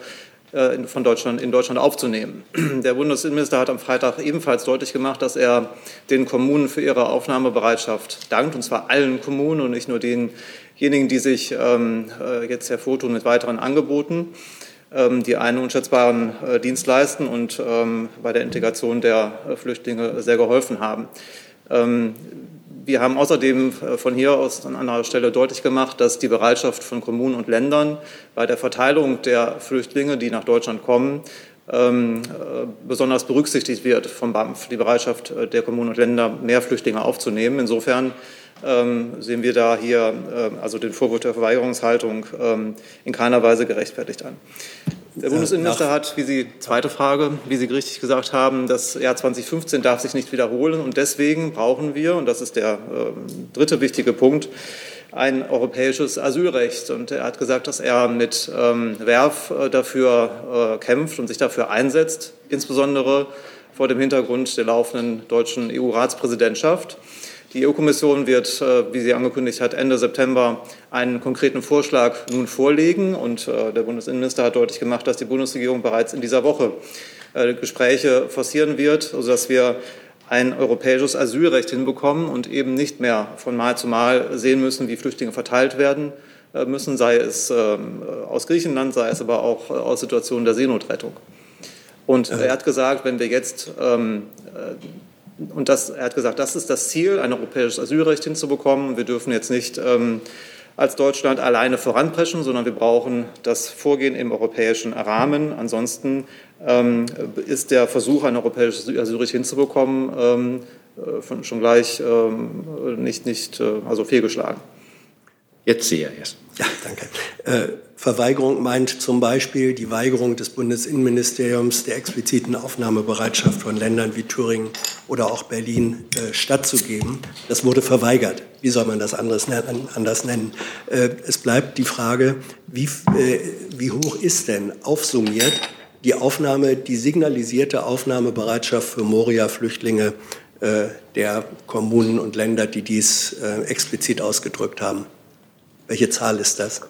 von Deutschland, in Deutschland aufzunehmen. <clears throat> Der Bundesinnenminister hat am Freitag ebenfalls deutlich gemacht, dass er den Kommunen für ihre Aufnahmebereitschaft dankt, und zwar allen Kommunen und nicht nur den diejenigen, die sich ähm, äh, jetzt hervortun mit weiteren Angeboten, ähm, die einen unschätzbaren äh, Dienst leisten und ähm, bei der Integration der äh, Flüchtlinge sehr geholfen haben. Wir haben außerdem äh, von hier aus an anderer Stelle deutlich gemacht, dass die Bereitschaft von Kommunen und Ländern bei der Verteilung der Flüchtlinge, die nach Deutschland kommen, besonders berücksichtigt wird vom BAMF, die Bereitschaft der Kommunen und Länder, mehr Flüchtlinge aufzunehmen. Insofern ähm, sehen wir da hier äh, also den Vorwurf der Verweigerungshaltung ähm, in keiner Weise gerechtfertigt an. Der Bundesinnenminister hat, wie Sie, zweite Frage, wie Sie richtig gesagt haben, das Jahr 2015 darf sich nicht wiederholen und deswegen brauchen wir, und das ist der äh, dritte wichtige Punkt, ein europäisches Asylrecht. Und er hat gesagt, dass er mit ähm, Werf äh, dafür äh, kämpft und sich dafür einsetzt, insbesondere vor dem Hintergrund der laufenden deutschen EU-Ratspräsidentschaft. Die EU-Kommission wird, äh, wie sie angekündigt hat, Ende September einen konkreten Vorschlag nun vorlegen. Und äh, der Bundesinnenminister hat deutlich gemacht, dass die Bundesregierung bereits in dieser Woche äh, Gespräche forcieren wird, sodass wir ein europäisches Asylrecht hinbekommen und eben nicht mehr von Mal zu Mal sehen müssen, wie Flüchtlinge verteilt werden müssen, sei es ähm, aus Griechenland, sei es aber auch aus Situationen der Seenotrettung. Und er hat gesagt, wenn wir jetzt ähm, und das, er hat gesagt, das ist das Ziel, ein europäisches Asylrecht hinzubekommen. Wir dürfen jetzt nicht ähm, als Deutschland alleine voranpreschen, sondern wir brauchen das Vorgehen im europäischen Rahmen. Ansonsten ist der Versuch, ein europäisches Asylrecht hinzubekommen, ähm, äh, schon gleich ähm, nicht, nicht äh, also fehlgeschlagen. Jetzt sehe er erst. Ja, danke. Äh, Verweigerung meint zum Beispiel die Weigerung des Bundesinnenministeriums der expliziten Aufnahmebereitschaft von Ländern wie Thüringen oder auch Berlin äh, stattzugeben. Das wurde verweigert. Wie soll man das anders nennen? Anders nennen? Äh, es bleibt die Frage, wie, äh, wie hoch ist denn aufsummiert die Aufnahme, die signalisierte Aufnahmebereitschaft für Moria-Flüchtlinge äh, der Kommunen und Länder, die dies äh, explizit ausgedrückt haben? Welche Zahl ist das?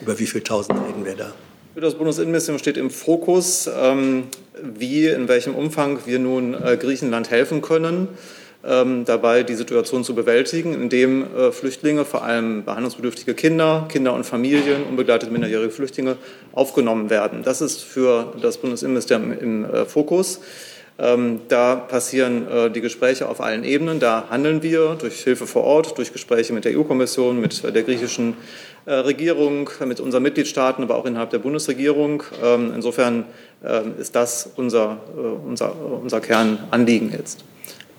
Über wie viele Tausend reden wir da? Für das Bundesinnenministerium steht im Fokus, ähm, wie, in welchem Umfang wir nun äh, Griechenland helfen können, dabei die Situation zu bewältigen, indem äh, Flüchtlinge, vor allem behandlungsbedürftige Kinder, Kinder und Familien, unbegleitete minderjährige Flüchtlinge aufgenommen werden. Das ist für das Bundesinnenministerium im äh, Fokus. Ähm, da passieren äh, die Gespräche auf allen Ebenen. Da handeln wir durch Hilfe vor Ort, durch Gespräche mit der EU-Kommission, mit der griechischen Regierung, mit unseren Mitgliedstaaten, aber auch innerhalb der Bundesregierung. Ähm, insofern ähm, ist das unser, unser, unser Kernanliegen jetzt.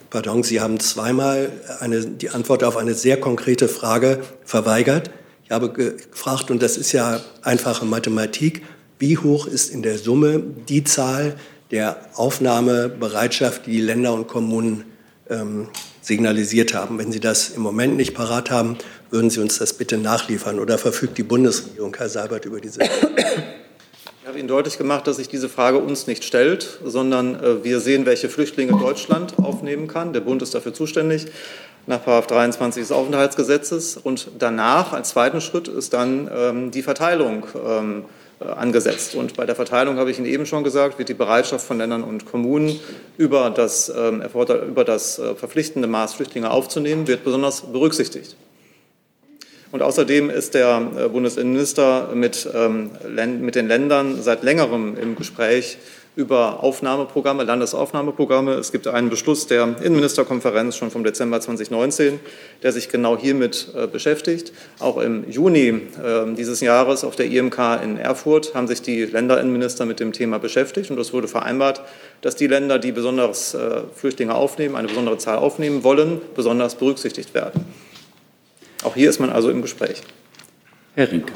Pardon, Sie haben zweimal eine, die Antwort auf eine sehr konkrete Frage verweigert. Ich habe gefragt, und das ist ja einfache Mathematik, wie hoch ist in der Summe die Zahl der Aufnahmebereitschaft, die die Länder und Kommunen ähm, signalisiert haben? Wenn Sie das im Moment nicht parat haben, würden Sie uns das bitte nachliefern oder verfügt die Bundesregierung, Herr Seibert, über diese? Ich habe Ihnen deutlich gemacht, dass sich diese Frage uns nicht stellt, sondern äh, wir sehen, welche Flüchtlinge Deutschland aufnehmen kann. Der Bund ist dafür zuständig nach 23 des Aufenthaltsgesetzes. Und danach, als zweiten Schritt, ist dann ähm, die Verteilung ähm, äh, angesetzt. Und bei der Verteilung habe ich Ihnen eben schon gesagt, wird die Bereitschaft von Ländern und Kommunen über das, ähm, über das äh, verpflichtende Maß Flüchtlinge aufzunehmen, wird besonders berücksichtigt. Und außerdem ist der äh, Bundesinnenminister mit, ähm, mit den Ländern seit längerem im Gespräch, über Aufnahmeprogramme, Landesaufnahmeprogramme. Es gibt einen Beschluss der Innenministerkonferenz schon vom Dezember 2019, der sich genau hiermit äh, beschäftigt. Auch im Juni äh, dieses Jahres auf der IMK in Erfurt haben sich die Länderinnenminister mit dem Thema beschäftigt und es wurde vereinbart, dass die Länder, die besonders äh, Flüchtlinge aufnehmen, eine besondere Zahl aufnehmen wollen, besonders berücksichtigt werden. Auch hier ist man also im Gespräch. Herr Rinke.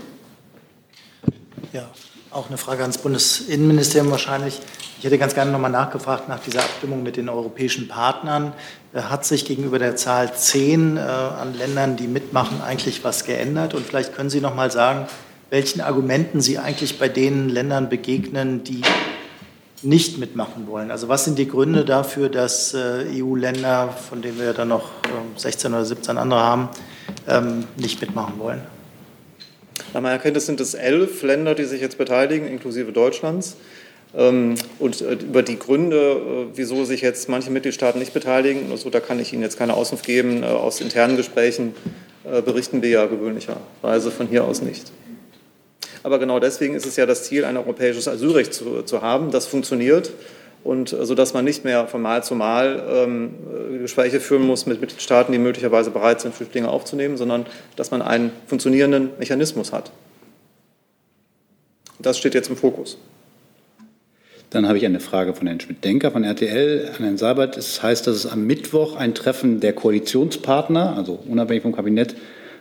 Ja, auch eine Frage ans Bundesinnenministerium wahrscheinlich. Ich hätte ganz gerne noch mal nachgefragt nach dieser Abstimmung mit den europäischen Partnern. Äh, hat sich gegenüber der Zahl 10 äh, an Ländern, die mitmachen, eigentlich was geändert? Und vielleicht können Sie noch mal sagen, welchen Argumenten Sie eigentlich bei den Ländern begegnen, die nicht mitmachen wollen. Also was sind die Gründe dafür, dass äh, EU-Länder, von denen wir dann noch 16 ähm, oder 17 andere haben, ähm, nicht mitmachen wollen? Nach meiner Kenntnis sind es elf Länder, die sich jetzt beteiligen, inklusive Deutschlands. Ähm, und äh, über die Gründe, äh, wieso sich jetzt manche Mitgliedstaaten nicht beteiligen, also da kann ich Ihnen jetzt keine Auskunft geben. Äh, aus internen Gesprächen berichten wir ja gewöhnlicherweise von hier aus nicht. Aber genau deswegen ist es ja das Ziel, ein europäisches Asylrecht zu, zu haben, das funktioniert und äh, sodass man nicht mehr von Mal zu Mal ähm, äh, Gespräche führen muss mit Mitgliedstaaten, die möglicherweise bereit sind, Flüchtlinge aufzunehmen, sondern dass man einen funktionierenden Mechanismus hat. Das steht jetzt im Fokus. Dann habe ich eine Frage von Herrn Schmidt-Denker von RTL an Herrn Seibert. Es heißt, dass es am Mittwoch ein Treffen der Koalitionspartner, also unabhängig vom Kabinett,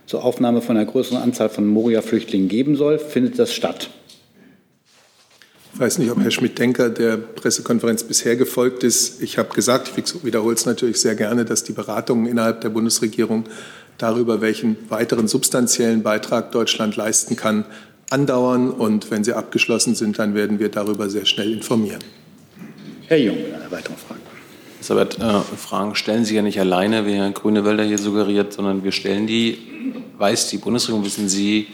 zur Aufnahme von einer größeren Anzahl von Moria-Flüchtlingen geben soll. Findet das statt? Ich weiß nicht, ob Herr Schmidt-Denker der Pressekonferenz bisher gefolgt ist. Ich habe gesagt, ich wiederhole es natürlich sehr gerne, dass die Beratungen innerhalb der Bundesregierung darüber, welchen weiteren substanziellen Beitrag Deutschland leisten kann, andauern. Und wenn sie abgeschlossen sind, dann werden wir darüber sehr schnell informieren. Herr Jung, eine weitere Frage. Elisabeth, äh, Fragen stellen Sie ja nicht alleine, wie Herr Grünewälder hier suggeriert, sondern wir stellen die. Weiß die Bundesregierung, wissen Sie,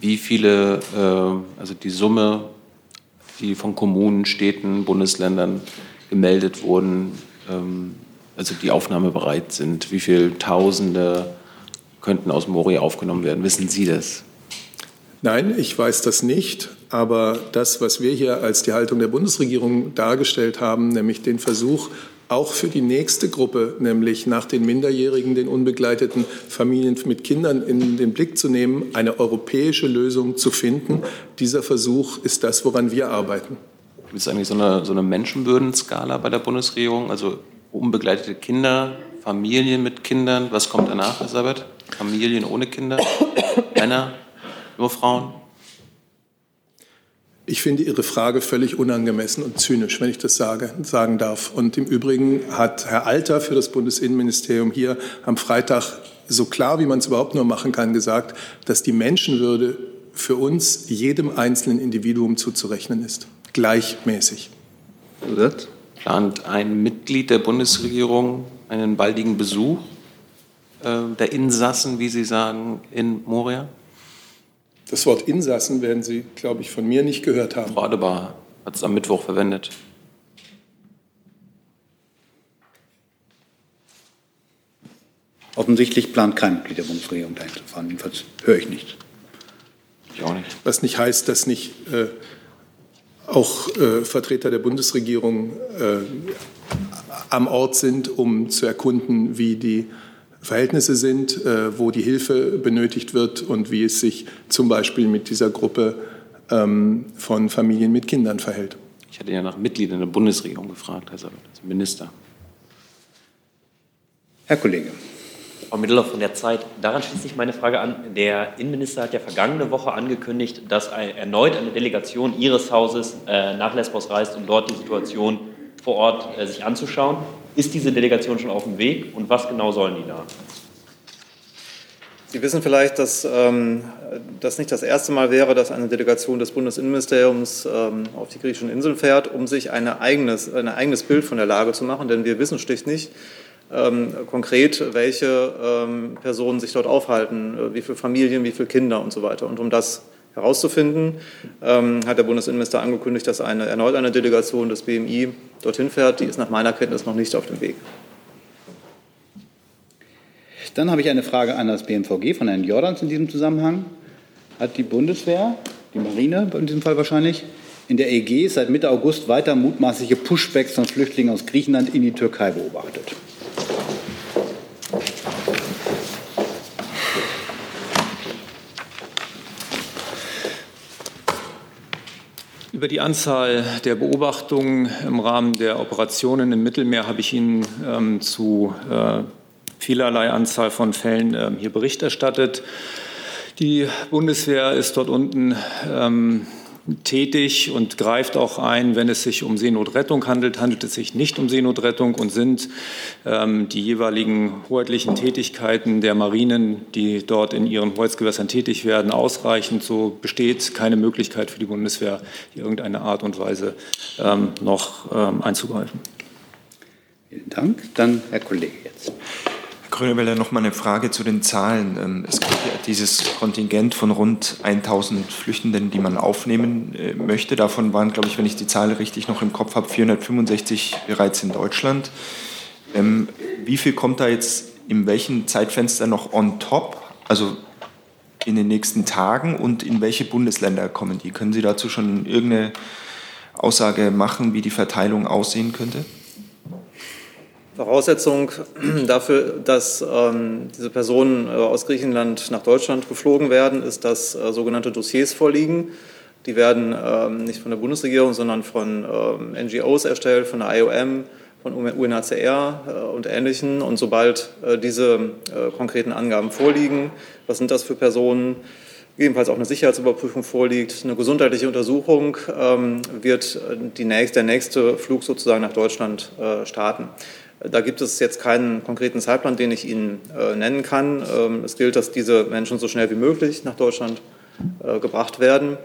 wie viele, äh, also die Summe die von Kommunen, Städten, Bundesländern gemeldet wurden, ähm, also die aufnahmebereit sind? Wie viele Tausende könnten aus Moria aufgenommen werden? Wissen Sie das? Nein, ich weiß das nicht. Aber das, was wir hier als die Haltung der Bundesregierung dargestellt haben, nämlich den Versuch, auch für die nächste Gruppe, nämlich nach den Minderjährigen, den unbegleiteten Familien mit Kindern in den Blick zu nehmen, eine europäische Lösung zu finden. Dieser Versuch ist das, woran wir arbeiten. Gibt es eigentlich so eine, so eine Menschenwürdenskala bei der Bundesregierung? Also unbegleitete Kinder, Familien mit Kindern, was kommt danach, Elisabeth? Familien ohne Kinder, Männer, nur Frauen? Ich finde Ihre Frage völlig unangemessen und zynisch, wenn ich das sage, sagen darf. Und im Übrigen hat Herr Alter für das Bundesinnenministerium hier am Freitag so klar, wie man es überhaupt nur machen kann, gesagt, dass die Menschenwürde für uns jedem einzelnen Individuum zuzurechnen ist, gleichmäßig. Wird? Plant ein Mitglied der Bundesregierung einen baldigen Besuch äh, der Insassen, wie Sie sagen, in Moria? Das Wort Insassen werden Sie, glaube ich, von mir nicht gehört haben. Frau Adebar hat es am Mittwoch verwendet. Offensichtlich plant kein Mitglied der Bundesregierung dahin zu fahren. Jedenfalls höre ich nichts. Ich auch nicht. Was nicht heißt, dass nicht äh, auch äh, Vertreter der Bundesregierung äh, am Ort sind, um zu erkunden, wie die Verhältnisse sind, äh, wo die Hilfe benötigt wird und wie es sich zum Beispiel mit dieser Gruppe ähm, von Familien mit Kindern verhält. Ich hatte ja nach Mitgliedern der Bundesregierung gefragt, also Minister. Herr Kollege. Frau Middeloff von der Zeit. Daran schließt sich meine Frage an. Der Innenminister hat ja vergangene Woche angekündigt, dass erneut eine Delegation Ihres Hauses äh, nach Lesbos reist, um dort die Situation vor Ort äh, sich anzuschauen. Ist diese Delegation schon auf dem Weg und was genau sollen die da? Sie wissen vielleicht, dass ähm, das nicht das erste Mal wäre, dass eine Delegation des Bundesinnenministeriums ähm, auf die griechischen Inseln fährt, um sich eine eigenes, ein eigenes Bild von der Lage zu machen. Denn wir wissen schlicht nicht ähm, konkret, welche ähm, Personen sich dort aufhalten, äh, wie viele Familien, wie viele Kinder und so weiter. Und um das herauszufinden, ähm, hat der Bundesinnenminister angekündigt, dass eine, erneut eine Delegation des BMI dorthin fährt. Die ist nach meiner Kenntnis noch nicht auf dem Weg. Dann habe ich eine Frage an das BMVG von Herrn Jordans in diesem Zusammenhang. Hat die Bundeswehr, die Marine in diesem Fall wahrscheinlich, in der Ägäis seit Mitte August weiter mutmaßliche Pushbacks von Flüchtlingen aus Griechenland in die Türkei beobachtet. Über die Anzahl der Beobachtungen im Rahmen der Operationen im Mittelmeer habe ich Ihnen ähm, zu äh, vielerlei Anzahl von Fällen äh, hier Bericht erstattet. Die Bundeswehr ist dort unten ähm, tätig und greift auch ein, wenn es sich um Seenotrettung handelt. Handelt es sich nicht um Seenotrettung und sind ähm, die jeweiligen hoheitlichen Tätigkeiten der Marinen, die dort in ihren Hoheitsgewässern tätig werden, ausreichend, so besteht keine Möglichkeit für die Bundeswehr, in irgendeine Art und Weise ähm, noch ähm, einzugreifen. Vielen Dank. Dann Herr Kollege jetzt. Grünewälder, noch mal eine Frage zu den Zahlen. Ähm, es gibt ja dieses Kontingent von rund 1000 Flüchtenden, die man aufnehmen äh, möchte. Davon waren, glaube ich, wenn ich die Zahl richtig noch im Kopf habe, 465 bereits in Deutschland. Ähm, wie viel kommt da jetzt in welchem Zeitfenster noch on top? Also in den nächsten Tagen und in welche Bundesländer kommen die? Können Sie dazu schon irgendeine Aussage machen, wie die Verteilung aussehen könnte? Voraussetzung dafür, dass ähm, diese Personen äh, aus Griechenland nach Deutschland geflogen werden, ist, dass äh, sogenannte Dossiers vorliegen. Die werden ähm, nicht von der Bundesregierung, sondern von ähm, NGOs erstellt, von der IOM, von UNHCR äh, und Ähnlichen. Und sobald äh, diese äh, konkreten Angaben vorliegen, was sind das für Personen, gegebenenfalls auch eine Sicherheitsüberprüfung vorliegt, eine gesundheitliche Untersuchung, ähm, wird äh, die nächste, der nächste Flug sozusagen nach Deutschland starten. Da gibt es jetzt keinen konkreten Zeitplan, den ich Ihnen äh, nennen kann. Ähm, es gilt, dass diese Menschen so schnell wie möglich nach Deutschland äh, gebracht werden.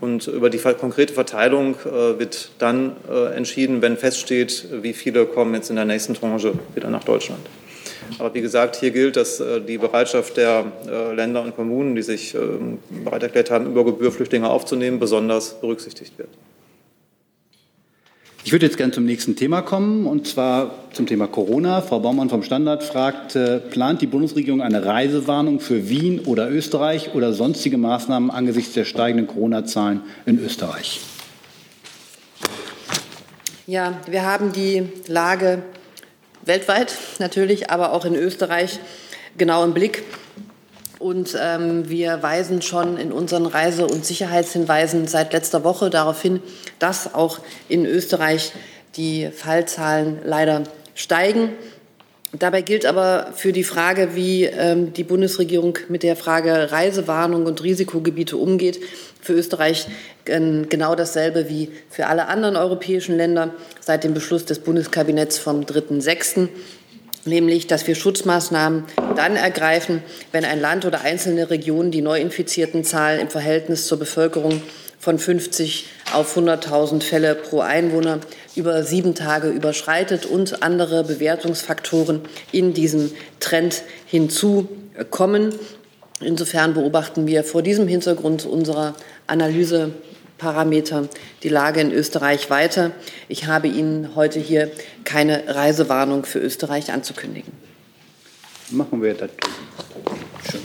Und über die konkrete Verteilung äh, wird dann äh, entschieden, wenn feststeht, wie viele kommen jetzt in der nächsten Tranche wieder nach Deutschland. Aber wie gesagt, hier gilt, dass äh, die Bereitschaft der äh, Länder und Kommunen, die sich ähm, bereit erklärt haben, über Gebühr Flüchtlinge aufzunehmen, besonders berücksichtigt wird. Ich würde jetzt gerne zum nächsten Thema kommen, und zwar zum Thema Corona. Frau Baumann vom Standard fragt, äh, plant die Bundesregierung eine Reisewarnung für Wien oder Österreich oder sonstige Maßnahmen angesichts der steigenden Corona-Zahlen in Österreich? Ja, wir haben die Lage weltweit natürlich, aber auch in Österreich genau im Blick. Und ähm, wir weisen schon in unseren Reise- und Sicherheitshinweisen seit letzter Woche darauf hin, dass auch in Österreich die Fallzahlen leider steigen. Dabei gilt aber für die Frage, wie ähm, die Bundesregierung mit der Frage Reisewarnung und Risikogebiete umgeht, für Österreich äh, genau dasselbe wie für alle anderen europäischen Länder seit dem Beschluss des Bundeskabinetts vom 3.6 nämlich dass wir Schutzmaßnahmen dann ergreifen, wenn ein Land oder einzelne Regionen die neuinfizierten Zahlen im Verhältnis zur Bevölkerung von 50 auf 100.000 Fälle pro Einwohner über sieben Tage überschreitet und andere Bewertungsfaktoren in diesem Trend hinzukommen. Insofern beobachten wir vor diesem Hintergrund unserer Analyse Parameter die Lage in Österreich weiter. Ich habe Ihnen heute hier keine Reisewarnung für Österreich anzukündigen. Machen wir das.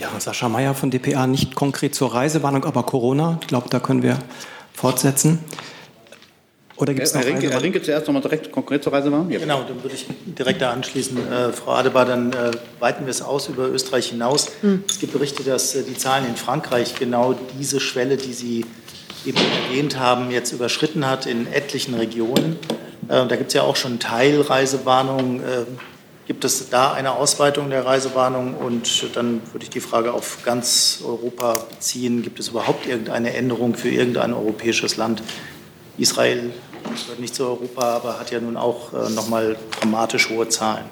Ja, Sascha Mayer von dpa, nicht konkret zur Reisewarnung, aber Corona. Ich glaube, da können wir fortsetzen. Oder gibt es noch Herr Rinke, Herr Rinke zuerst nochmal direkt konkret zur Reisewarnung? Ja. Genau, dann würde ich direkt da anschließen. Äh, Frau Adebar, dann äh, weiten wir es aus über Österreich hinaus. Hm. Es gibt Berichte, dass äh, die Zahlen in Frankreich genau diese Schwelle, die Sie eben erwähnt haben, jetzt überschritten hat in etlichen Regionen. Äh, da gibt es ja auch schon Teilreisewarnungen. Äh, gibt es da eine Ausweitung der Reisewarnung? Und dann würde ich die Frage auf ganz Europa beziehen. Gibt es überhaupt irgendeine Änderung für irgendein europäisches Land? Israel gehört nicht zu Europa, aber hat ja nun auch äh, noch mal dramatisch hohe Zahlen.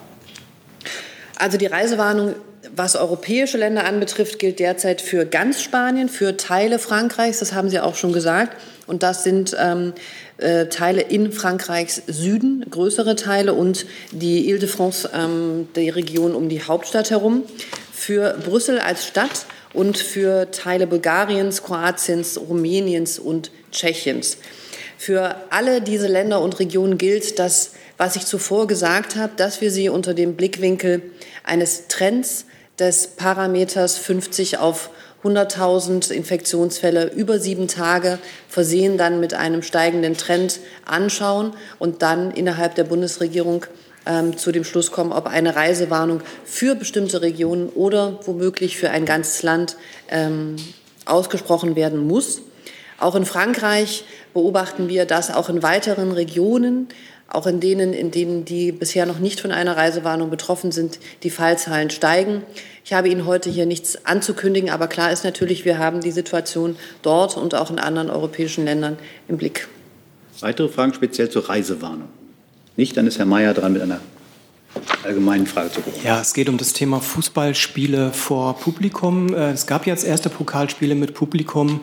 Also die Reisewarnung was europäische Länder anbetrifft, gilt derzeit für ganz Spanien, für Teile Frankreichs, das haben Sie auch schon gesagt. Und das sind ähm, äh, Teile in Frankreichs Süden, größere Teile und die Ile-de-France, ähm, die Region um die Hauptstadt herum. Für Brüssel als Stadt und für Teile Bulgariens, Kroatiens, Rumäniens und Tschechiens. Für alle diese Länder und Regionen gilt das, was ich zuvor gesagt habe, dass wir sie unter dem Blickwinkel eines Trends des Parameters 50 auf 100.000 Infektionsfälle über sieben Tage versehen dann mit einem steigenden Trend anschauen und dann innerhalb der Bundesregierung ähm, zu dem Schluss kommen, ob eine Reisewarnung für bestimmte Regionen oder womöglich für ein ganzes Land ähm, ausgesprochen werden muss. Auch in Frankreich beobachten wir, dass auch in weiteren Regionen, auch in denen, in denen die bisher noch nicht von einer Reisewarnung betroffen sind, die Fallzahlen steigen. Ich habe Ihnen heute hier nichts anzukündigen, aber klar ist natürlich, wir haben die Situation dort und auch in anderen europäischen Ländern im Blick. Weitere Fragen speziell zur Reisewarnung? Nicht, dann ist Herr Mayer dran mit einer allgemeinen Frage zu Corona. Ja, es geht um das Thema Fußballspiele vor Publikum. Äh, es gab jetzt erste Pokalspiele mit Publikum.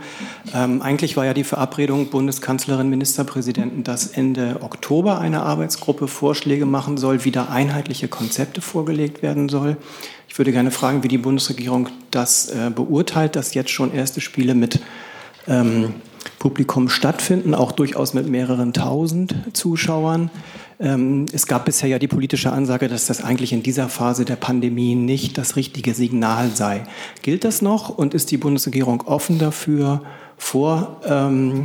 Ähm, eigentlich war ja die Verabredung Bundeskanzlerin, Ministerpräsidenten, dass Ende Oktober eine Arbeitsgruppe Vorschläge machen soll, wie da einheitliche Konzepte vorgelegt werden soll. Ich würde gerne fragen, wie die Bundesregierung das äh, beurteilt, dass jetzt schon erste Spiele mit ähm, Publikum stattfinden, auch durchaus mit mehreren tausend Zuschauern. Ähm, es gab bisher ja die politische Ansage, dass das eigentlich in dieser Phase der Pandemie nicht das richtige Signal sei. Gilt das noch und ist die Bundesregierung offen dafür, vor ähm,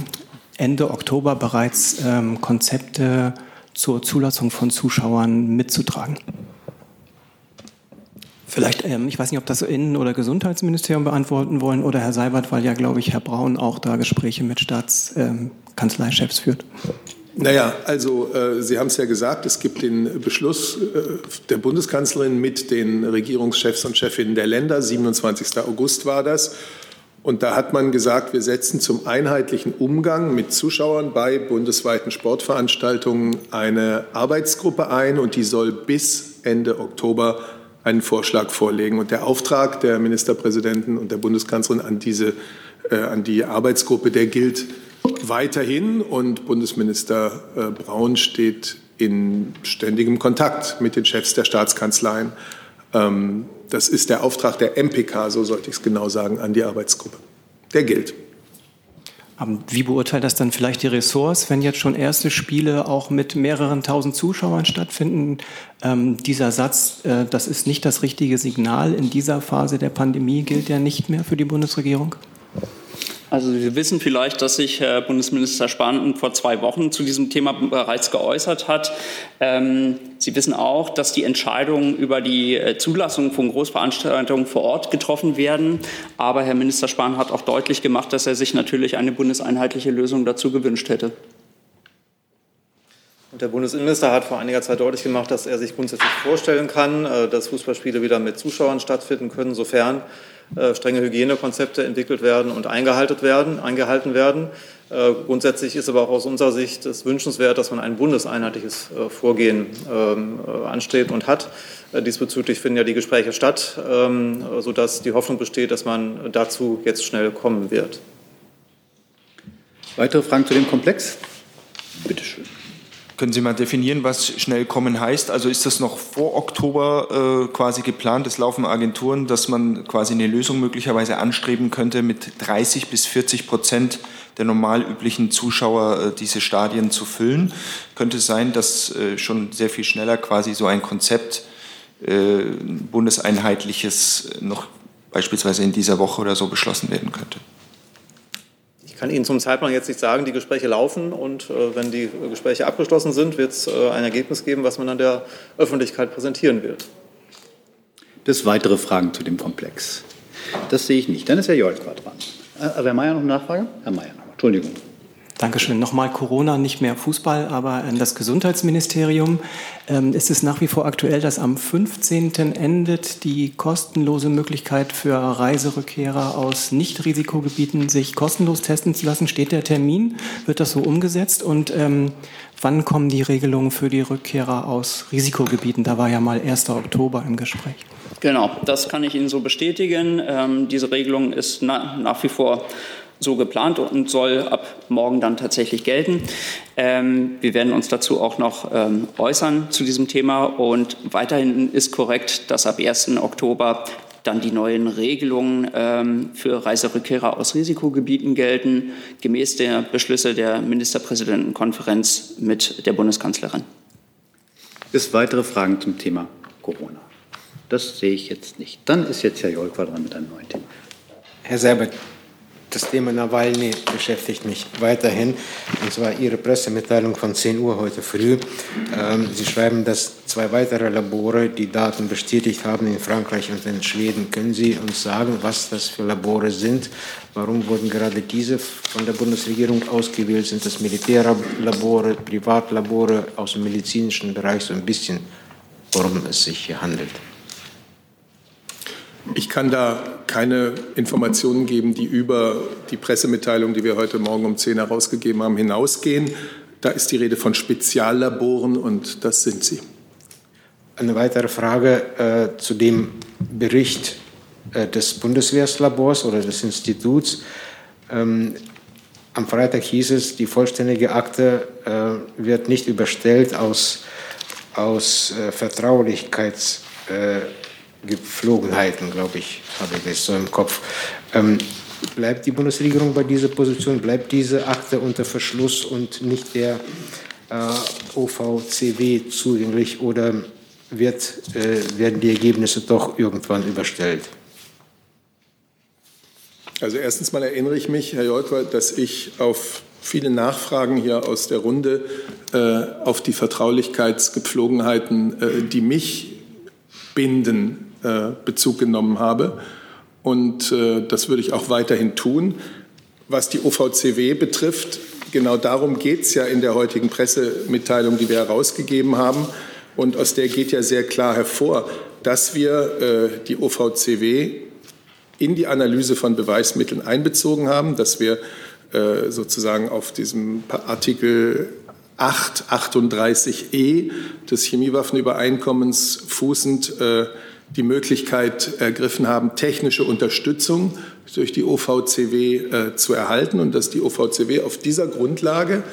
Ende Oktober bereits ähm, Konzepte zur Zulassung von Zuschauern mitzutragen? Vielleicht, ähm, ich weiß nicht, ob das Innen- oder Gesundheitsministerium beantworten wollen oder Herr Seibert, weil ja, glaube ich, Herr Braun auch da Gespräche mit Staatskanzleichefs ähm, führt. Naja, also äh, Sie haben es ja gesagt, es gibt den Beschluss äh, der Bundeskanzlerin mit den Regierungschefs und Chefinnen der Länder, 27. August war das. Und da hat man gesagt, wir setzen zum einheitlichen Umgang mit Zuschauern bei bundesweiten Sportveranstaltungen eine Arbeitsgruppe ein und die soll bis Ende Oktober einen Vorschlag vorlegen. Und der Auftrag der Ministerpräsidenten und der Bundeskanzlerin an, diese, äh, an die Arbeitsgruppe, der gilt weiterhin. Und Bundesminister äh, Braun steht in ständigem Kontakt mit den Chefs der Staatskanzleien. Ähm, das ist der Auftrag der MPK, so sollte ich es genau sagen, an die Arbeitsgruppe. Der gilt. Wie beurteilt das dann vielleicht die Ressorts, wenn jetzt schon erste Spiele auch mit mehreren tausend Zuschauern stattfinden? Ähm, dieser Satz, äh, das ist nicht das richtige Signal in dieser Phase der Pandemie, gilt ja nicht mehr für die Bundesregierung? Also Sie wissen vielleicht, dass sich Herr Bundesminister Spahn vor zwei Wochen zu diesem Thema bereits geäußert hat. Ähm, Sie wissen auch, dass die Entscheidungen über die äh, Zulassung von Großveranstaltungen vor Ort getroffen werden. Aber Herr Minister Spahn hat auch deutlich gemacht, dass er sich natürlich eine bundeseinheitliche Lösung dazu gewünscht hätte. Und der Bundesinnenminister hat vor einiger Zeit deutlich gemacht, dass er sich grundsätzlich vorstellen kann, äh, dass Fußballspiele wieder mit Zuschauern stattfinden können, sofern äh, strenge Hygienekonzepte entwickelt werden und eingehalten werden. Eingehalten werden. Äh, grundsätzlich ist aber auch aus unserer Sicht es wünschenswert, dass man ein bundeseinheitliches Vorgehen ähm, anstrebt und hat. Diesbezüglich finden ja die Gespräche statt, ähm, sodass die Hoffnung besteht, dass man dazu jetzt schnell kommen wird. Weitere Fragen zu dem Komplex? Bitte schön. Können Sie mal definieren, was schnell kommen heißt? Also ist das noch vor Oktober äh, quasi geplant? Es laufen Agenturen, dass man quasi eine Lösung möglicherweise anstreben könnte, mit 30 bis 40 Prozent der normal üblichen Zuschauer äh, diese Stadien zu füllen. Könnte es sein, dass äh, schon sehr viel schneller quasi so ein Konzept äh, bundeseinheitliches noch beispielsweise in dieser Woche oder so beschlossen werden könnte? Ich kann Ihnen zum Zeitplan jetzt nicht sagen, die Gespräche laufen und äh, wenn die Gespräche abgeschlossen sind, wird es äh, ein Ergebnis geben, was man dann der Öffentlichkeit präsentieren wird. Das weitere Fragen zu dem Komplex. Das sehe ich nicht. Dann ist Herr Jolkwa dran. Äh, Herr Mayer noch eine Nachfrage? Herr Mayer. Entschuldigung. Dankeschön. Nochmal Corona, nicht mehr Fußball, aber an das Gesundheitsministerium. Ähm, ist es nach wie vor aktuell, dass am 15. endet die kostenlose Möglichkeit für Reiserückkehrer aus Nicht-Risikogebieten, sich kostenlos testen zu lassen? Steht der Termin? Wird das so umgesetzt? Und ähm, wann kommen die Regelungen für die Rückkehrer aus Risikogebieten? Da war ja mal 1. Oktober im Gespräch. Genau, das kann ich Ihnen so bestätigen. Ähm, diese Regelung ist na, nach wie vor so geplant und soll ab morgen dann tatsächlich gelten. Ähm, wir werden uns dazu auch noch ähm, äußern zu diesem Thema. Und weiterhin ist korrekt, dass ab 1. Oktober dann die neuen Regelungen ähm, für Reiserückkehrer aus Risikogebieten gelten, gemäß der Beschlüsse der Ministerpräsidentenkonferenz mit der Bundeskanzlerin. Ist weitere Fragen zum Thema Corona? Das sehe ich jetzt nicht. Dann ist jetzt Herr Jolk dran mit einem neuen Thema. Herr Seibert, das Thema Nawalny beschäftigt mich weiterhin. Und zwar Ihre Pressemitteilung von 10 Uhr heute früh. Ähm, Sie schreiben, dass zwei weitere Labore die Daten bestätigt haben in Frankreich und in Schweden. Können Sie uns sagen, was das für Labore sind? Warum wurden gerade diese von der Bundesregierung ausgewählt? Sind das Militärlabore, Privatlabore aus dem medizinischen Bereich? So ein bisschen, worum es sich hier handelt. Ich kann da keine Informationen geben, die über die Pressemitteilung, die wir heute Morgen um 10 herausgegeben haben, hinausgehen. Da ist die Rede von Speziallaboren und das sind sie. Eine weitere Frage äh, zu dem Bericht äh, des Bundeswehrslabors oder des Instituts. Ähm, am Freitag hieß es, die vollständige Akte äh, wird nicht überstellt aus, aus äh, Vertraulichkeits. Gepflogenheiten, glaube ich, habe ich das so im Kopf. Ähm, bleibt die Bundesregierung bei dieser Position? Bleibt diese Akte unter Verschluss und nicht der äh, OVCW zugänglich oder wird, äh, werden die Ergebnisse doch irgendwann überstellt? Also erstens mal erinnere ich mich, Herr Jolper, dass ich auf viele Nachfragen hier aus der Runde äh, auf die Vertraulichkeitsgepflogenheiten, äh, die mich binden, äh, Bezug genommen habe. Und äh, das würde ich auch weiterhin tun. Was die OVCW betrifft, genau darum geht es ja in der heutigen Pressemitteilung, die wir herausgegeben haben. Und aus der geht ja sehr klar hervor, dass wir äh, die OVCW in die Analyse von Beweismitteln einbezogen haben, dass wir sozusagen auf diesem Artikel 838e des Chemiewaffenübereinkommens fußend die Möglichkeit ergriffen haben, technische Unterstützung durch die OVCW äh, zu erhalten und dass die OVCW auf dieser Grundlage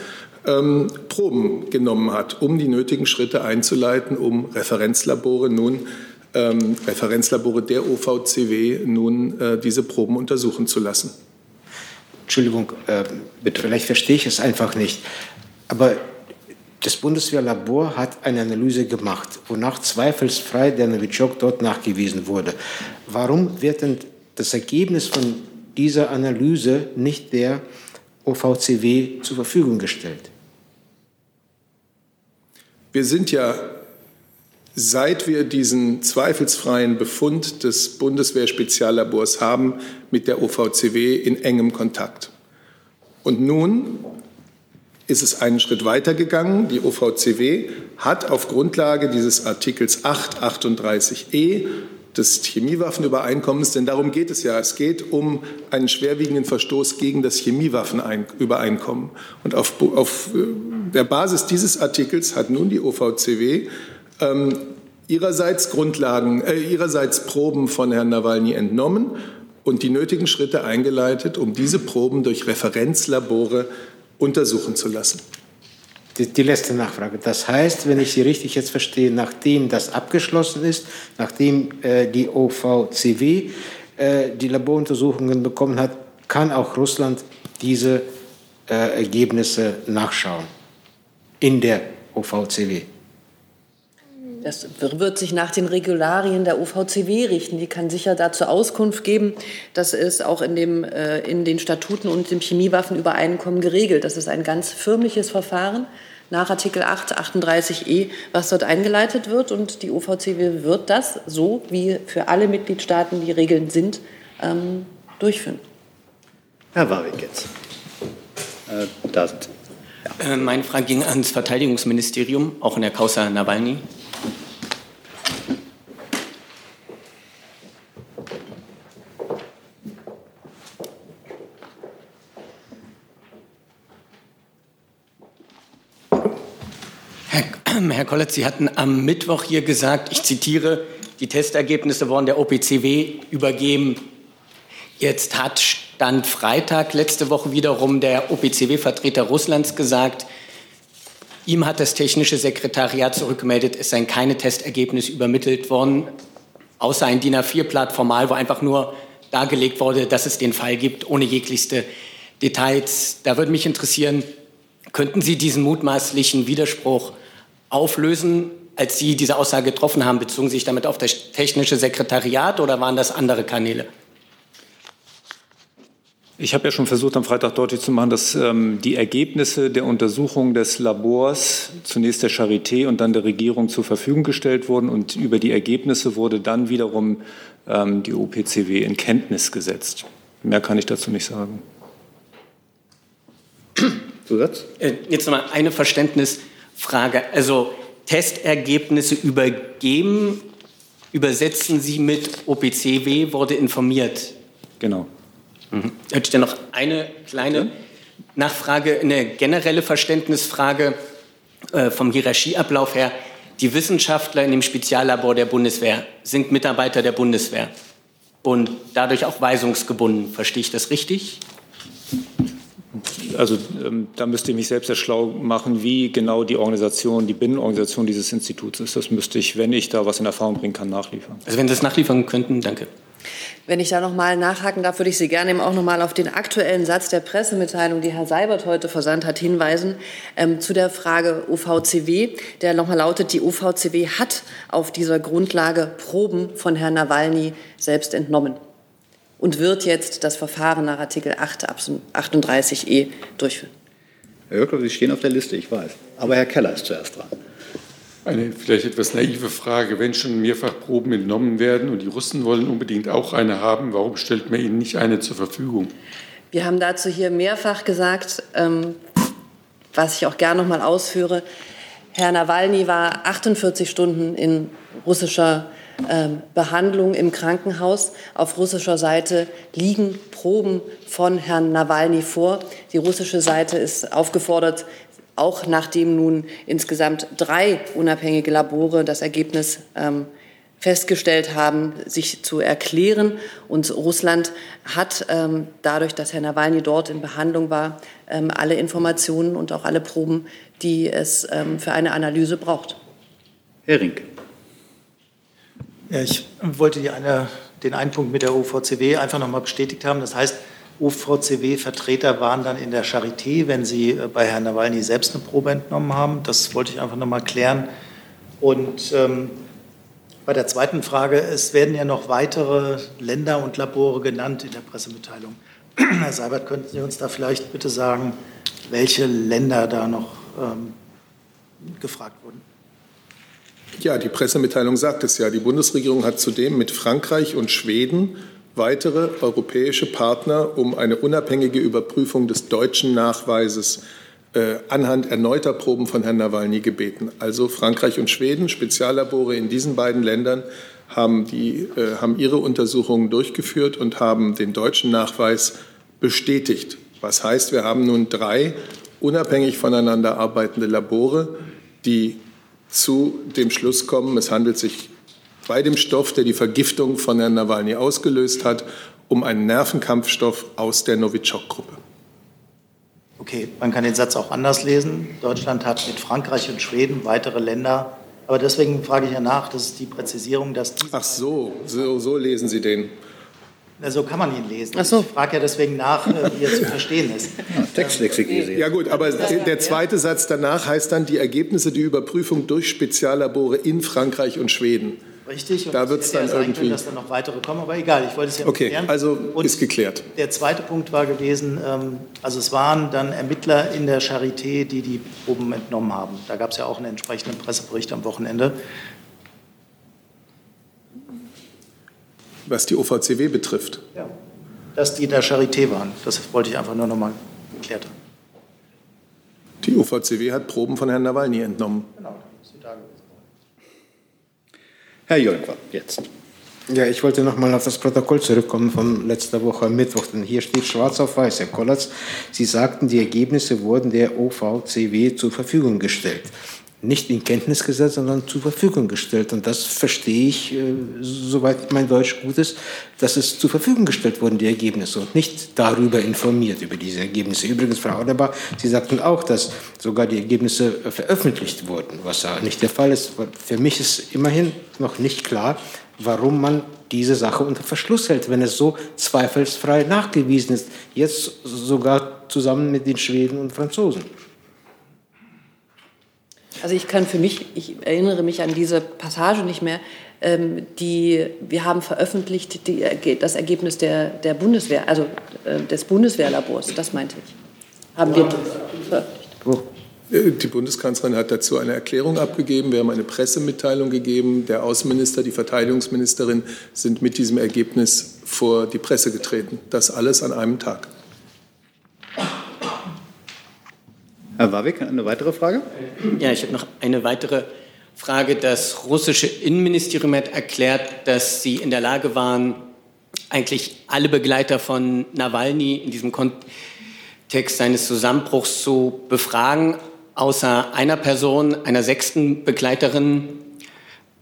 ähm, Proben genommen hat, um die nötigen Schritte einzuleiten, um Referenzlabore nun ähm, Referenzlabore der OVCW nun äh, diese Proben untersuchen zu lassen. Entschuldigung, äh, bitte, vielleicht verstehe ich es einfach nicht. Aber das Bundeswehrlabor hat eine Analyse gemacht, wonach zweifelsfrei der Novichok dort nachgewiesen wurde. Warum wird denn das Ergebnis von dieser Analyse nicht der OVCW zur Verfügung gestellt? Wir sind ja, seit wir diesen zweifelsfreien Befund des Bundeswehr-Speziallabors haben, mit der OVCW in engem Kontakt. Und nun ist es einen Schritt weiter gegangen. Die OVCW hat auf Grundlage dieses Artikels 838e des Chemiewaffenübereinkommens, denn darum geht es ja. Es geht um einen schwerwiegenden Verstoß gegen das Chemiewaffenübereinkommen. Und auf, auf äh, der Basis dieses Artikels hat nun die OVCW ähm, ihrerseits Grundlagen, äh, ihrerseits Proben von Herrn Nawalny entnommen und die nötigen Schritte eingeleitet, um diese Proben durch Referenzlabore untersuchen zu lassen. Die, die, letzte Nachfrage. Das heißt, wenn ich Sie richtig jetzt verstehe, nachdem das abgeschlossen ist, nachdem äh, die OVCW äh, die Laboruntersuchungen bekommen hat, kann auch Russland diese äh, Ergebnisse nachschauen in der OVCW. Das wird sich nach den Regularien der OVCW richten. Die kann sicher dazu Auskunft geben. Das ist auch in, dem, äh, in den Statuten und dem Chemiewaffenübereinkommen geregelt. Das ist ein ganz firmliches Verfahren nach Artikel 8, 38e, was dort eingeleitet wird. Und die OVCW wird das, so wie für alle Mitgliedstaaten die Regeln sind, ähm, durchführen. Herr Warwick jetzt. Äh, da sind ja. äh, Meine Frage ging ans Verteidigungsministerium, auch in der Causa Nawalny. Herr Kolletz, Sie hatten am Mittwoch hier gesagt, ich zitiere, die Testergebnisse wurden der OPCW übergeben. Jetzt hat Stand Freitag letzte Woche wiederum der OPCW-Vertreter Russlands gesagt, ihm hat das technische Sekretariat zurückgemeldet, es seien keine Testergebnisse übermittelt worden, außer ein DIN A4-Blatt formal, wo einfach nur dargelegt wurde, dass es den Fall gibt, ohne jeglichste Details. Da würde mich interessieren, könnten Sie diesen mutmaßlichen Widerspruch auflösen, als Sie diese Aussage getroffen haben? Bezogen Sie sich damit auf das technische Sekretariat oder waren das andere Kanäle? Ich habe ja schon versucht, am Freitag deutlich zu machen, dass ähm, die Ergebnisse der Untersuchung des Labors zunächst der Charité und dann der Regierung zur Verfügung gestellt wurden. Und über die Ergebnisse wurde dann wiederum ähm, die OPCW in Kenntnis gesetzt. Mehr kann ich dazu nicht sagen. Zusatz? Äh, jetzt noch mal eine Verständnisfrage. Also Testergebnisse übergeben, übersetzen Sie mit OPCW, wurde informiert. Genau. Mhm. Hätte ich dann noch eine kleine Nachfrage, eine generelle Verständnisfrage äh, vom Hierarchieablauf her. Die Wissenschaftler in dem Speziallabor der Bundeswehr sind Mitarbeiter der Bundeswehr und dadurch auch weisungsgebunden. Verstehe ich das richtig? Also ähm, da müsste ich mich selbst sehr schlau machen, wie genau die Organisation, die Binnenorganisation dieses Instituts ist. Das müsste ich, wenn ich da was in Erfahrung bringen kann, nachliefern. Also wenn Sie das nachliefern könnten, danke. Wenn ich da noch mal nachhaken darf, würde ich Sie gerne eben auch noch mal auf den aktuellen Satz der Pressemitteilung, die Herr Seibert heute versandt hat, hinweisen, ähm, zu der Frage OVCW, der noch mal lautet, die OVCW hat auf dieser Grundlage Proben von Herrn Nawalny selbst entnommen und wird jetzt das Verfahren nach Artikel 8 38e durchführen. Herr Höckler, Sie stehen auf der Liste, ich weiß. Aber Herr Keller ist zuerst dran. Eine vielleicht etwas naive Frage. Wenn schon mehrfach Proben entnommen werden und die Russen wollen unbedingt auch eine haben, warum stellt man ihnen nicht eine zur Verfügung? Wir haben dazu hier mehrfach gesagt, ähm, was ich auch gerne noch mal ausführe. Herr Nawalny war 48 Stunden in russischer Behandlung im Krankenhaus. Auf russischer Seite liegen Proben von Herrn Nawalny vor. Die russische Seite ist aufgefordert, auch nachdem nun insgesamt drei unabhängige Labore das Ergebnis ähm, festgestellt haben, sich zu erklären. Und Russland hat ähm, dadurch, dass Herr Nawalny dort in Behandlung war, ähm, alle Informationen und auch alle Proben, die es ähm, für eine Analyse braucht. Herr Rink. Ich wollte die eine, den einen Punkt mit der OVCW einfach noch mal bestätigt haben. Das heißt, OVCW-Vertreter waren dann in der Charité, wenn sie äh, bei Herrn Nawalny selbst eine Probe entnommen haben. Das wollte ich einfach noch mal klären. Und ähm, bei der zweiten Frage, es werden ja noch weitere Länder und Labore genannt in der Pressemitteilung. <clears throat> Herr Seibert, könnten Sie uns da vielleicht bitte sagen, welche Länder da noch ähm, gefragt wurden? Ja, die Pressemitteilung sagt es ja. Die Bundesregierung hat zudem mit Frankreich und Schweden weitere europäische Partner um eine unabhängige Überprüfung des deutschen Nachweises äh, anhand erneuter Proben von Herrn Nawalny gebeten. Also Frankreich und Schweden, Speziallabore in diesen beiden Ländern haben, die, äh, haben ihre Untersuchungen durchgeführt und haben den deutschen Nachweis bestätigt. Was heißt, wir haben nun drei unabhängig voneinander arbeitende Labore, die zu dem Schluss kommen, es handelt sich bei dem Stoff, der die Vergiftung von Herrn Nawalny ausgelöst hat, um einen Nervenkampfstoff aus der Novichok-Gruppe. Okay, man kann den Satz auch anders lesen. Deutschland hat mit Frankreich und Schweden weitere Länder. Aber deswegen frage ich ja nach, das ist die Präzisierung, dass. Ach so, so, so lesen Sie den. Na, so kann man ihn lesen. Ach so. Ich frage ja deswegen nach, äh, wie er zu <laughs> verstehen ist. Ja, Textlexikese. Ja gut, aber der zweite Satz danach heißt dann die Ergebnisse der Überprüfung durch Speziallabore in Frankreich und Schweden. Richtig. Und da wird es dann sein irgendwie. Können, dass da noch weitere kommen, aber egal. Ich wollte es ja Okay, klären. also Und ist geklärt. Der zweite Punkt war gewesen, ähm, also es waren dann Ermittler in der Charité, die die Proben entnommen haben. Da gab es ja auch einen entsprechenden Pressebericht am Wochenende. Was die OVCW betrifft. Ja. Dass die in der Charité waren. Das wollte ich einfach nur noch mal geklärt haben. Die OVCW hat Proben von Herrn Nawalny entnommen. Genau, ist die Tage. Herr Jolkwa, jetzt. Ja, ich wollte noch mal auf das Protokoll zurückkommen von letzter Woche Mittwoch, denn hier steht schwarz auf weiß, Herr Kollatz, Sie sagten, die Ergebnisse wurden der OVCW zur Verfügung gestellt. Nicht in Kenntnis gesetzt, sondern zur Verfügung gestellt. Und das verstehe ich, äh, soweit mein Deutsch gut ist, dass es zur Verfügung gestellt wurden, die Ergebnisse, und nicht darüber informiert, über diese Ergebnisse. Übrigens, Frau Adebar, Sie sagten auch, dass sogar die Ergebnisse veröffentlicht wurden, was ja nicht der Fall ist. Für mich ist immerhin noch nicht klar, warum man diese Sache unter Verschluss hält, wenn es so zweifelsfrei nachgewiesen ist, jetzt sogar zusammen mit den Schweden und Franzosen. Also ich kann für mich, ich erinnere mich an diese Passage nicht mehr, ähm, die, wir haben veröffentlicht die, das Ergebnis der, der Bundeswehr, also äh, des Bundeswehrlabors, das meinte ich. Haben wir veröffentlicht. Äh, die Bundeskanzlerin hat dazu eine Erklärung abgegeben. Wir haben eine Pressemitteilung gegeben. Der Außenminister, die Verteidigungsministerin sind mit diesem Ergebnis vor die Presse getreten. Das alles an einem Tag. Herr Warwick, eine weitere Frage? Ja, ich habe noch eine weitere Frage. Das russische Innenministerium hat erklärt, dass sie in der Lage waren, eigentlich alle Begleiter von Nawalny in diesem Kontext seines Zusammenbruchs zu befragen, außer einer Person, einer sechsten Begleiterin,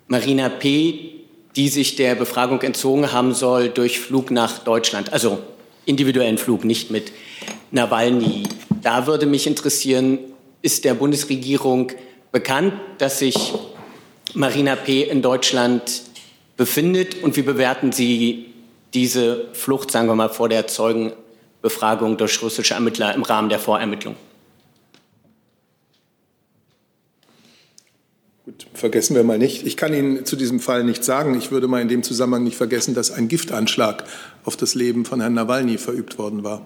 Marina P., die sich der Befragung entzogen haben soll durch Flug nach Deutschland, also individuellen Flug, nicht mit Nawalny. Da würde mich interessieren, ist der Bundesregierung bekannt, dass sich Marina P. in Deutschland befindet und wie bewerten Sie diese Flucht, sagen wir mal, vor der Zeugenbefragung durch russische Ermittler im Rahmen der Vorermittlung? Gut, vergessen wir mal nicht. Ich kann Ihnen zu diesem Fall nichts sagen. Ich würde mal in dem Zusammenhang nicht vergessen, dass ein Giftanschlag auf das Leben von Herrn Nawalny verübt worden war.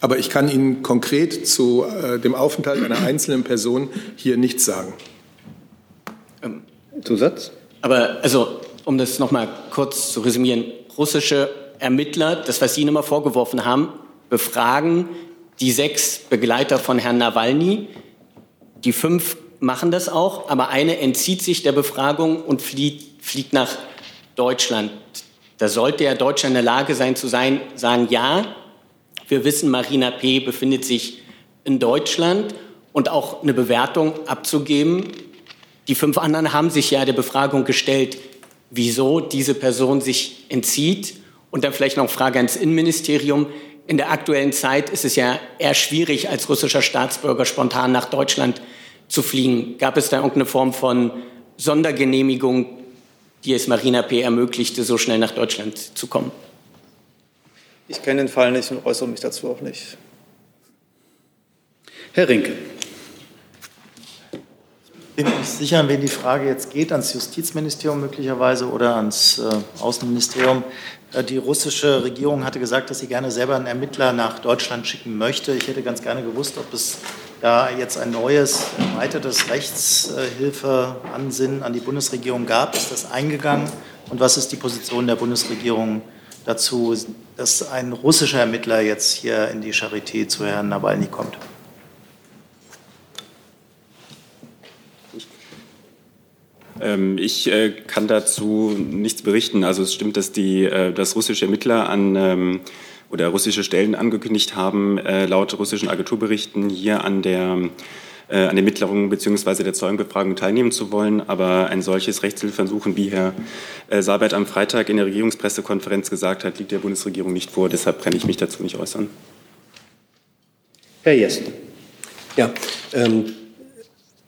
Aber ich kann Ihnen konkret zu äh, dem Aufenthalt einer einzelnen Person hier nichts sagen. Ähm, Zusatz? Aber also, um das noch mal kurz zu resümieren, russische Ermittler, das, was Sie Ihnen immer vorgeworfen haben, befragen die sechs Begleiter von Herrn Nawalny. Die fünf machen das auch, aber eine entzieht sich der Befragung und fliegt, fliegt nach Deutschland. Da sollte ja Deutschland in der Lage sein zu sein, sagen, ja, wir wissen, Marina P. befindet sich in Deutschland und auch eine Bewertung abzugeben. Die fünf anderen haben sich ja der Befragung gestellt, wieso diese Person sich entzieht. Und dann vielleicht noch eine Frage ans Innenministerium. In der aktuellen Zeit ist es ja eher schwierig, als russischer Staatsbürger spontan nach Deutschland zu fliegen. Gab es da irgendeine Form von Sondergenehmigung, die es Marina P. ermöglichte, so schnell nach Deutschland zu kommen? Ich kenne den Fall nicht und äußere mich dazu auch nicht. Herr Rinke. Ich bin mir nicht sicher, an wen die Frage jetzt geht, ans Justizministerium möglicherweise oder ans äh, Außenministerium. Äh, die russische Regierung hatte gesagt, dass sie gerne selber einen Ermittler nach Deutschland schicken möchte. Ich hätte ganz gerne gewusst, ob es da jetzt ein neues, erweitertes Rechtshilfeansinnen an die Bundesregierung gab. Ist das eingegangen? Und was ist die Position der Bundesregierung dazu, dass ein russischer Ermittler jetzt hier in die Charité zu Herrn Nawalny kommt. Ähm, ich äh, kann dazu nichts berichten. Also es stimmt, dass, die, äh, dass russische Ermittler an ähm, oder russische Stellen angekündigt haben, äh, laut russischen Agenturberichten hier an der äh, an den Ermittlungen bzw. der Zeugenbefragung teilnehmen zu wollen. Aber ein solches Rechtshilfeversuchen, wie Herr äh, Sabat am Freitag in der Regierungspressekonferenz gesagt hat, liegt der Bundesregierung nicht vor. Deshalb kann ich mich dazu nicht äußern. Herr Jessen. Ja, ähm,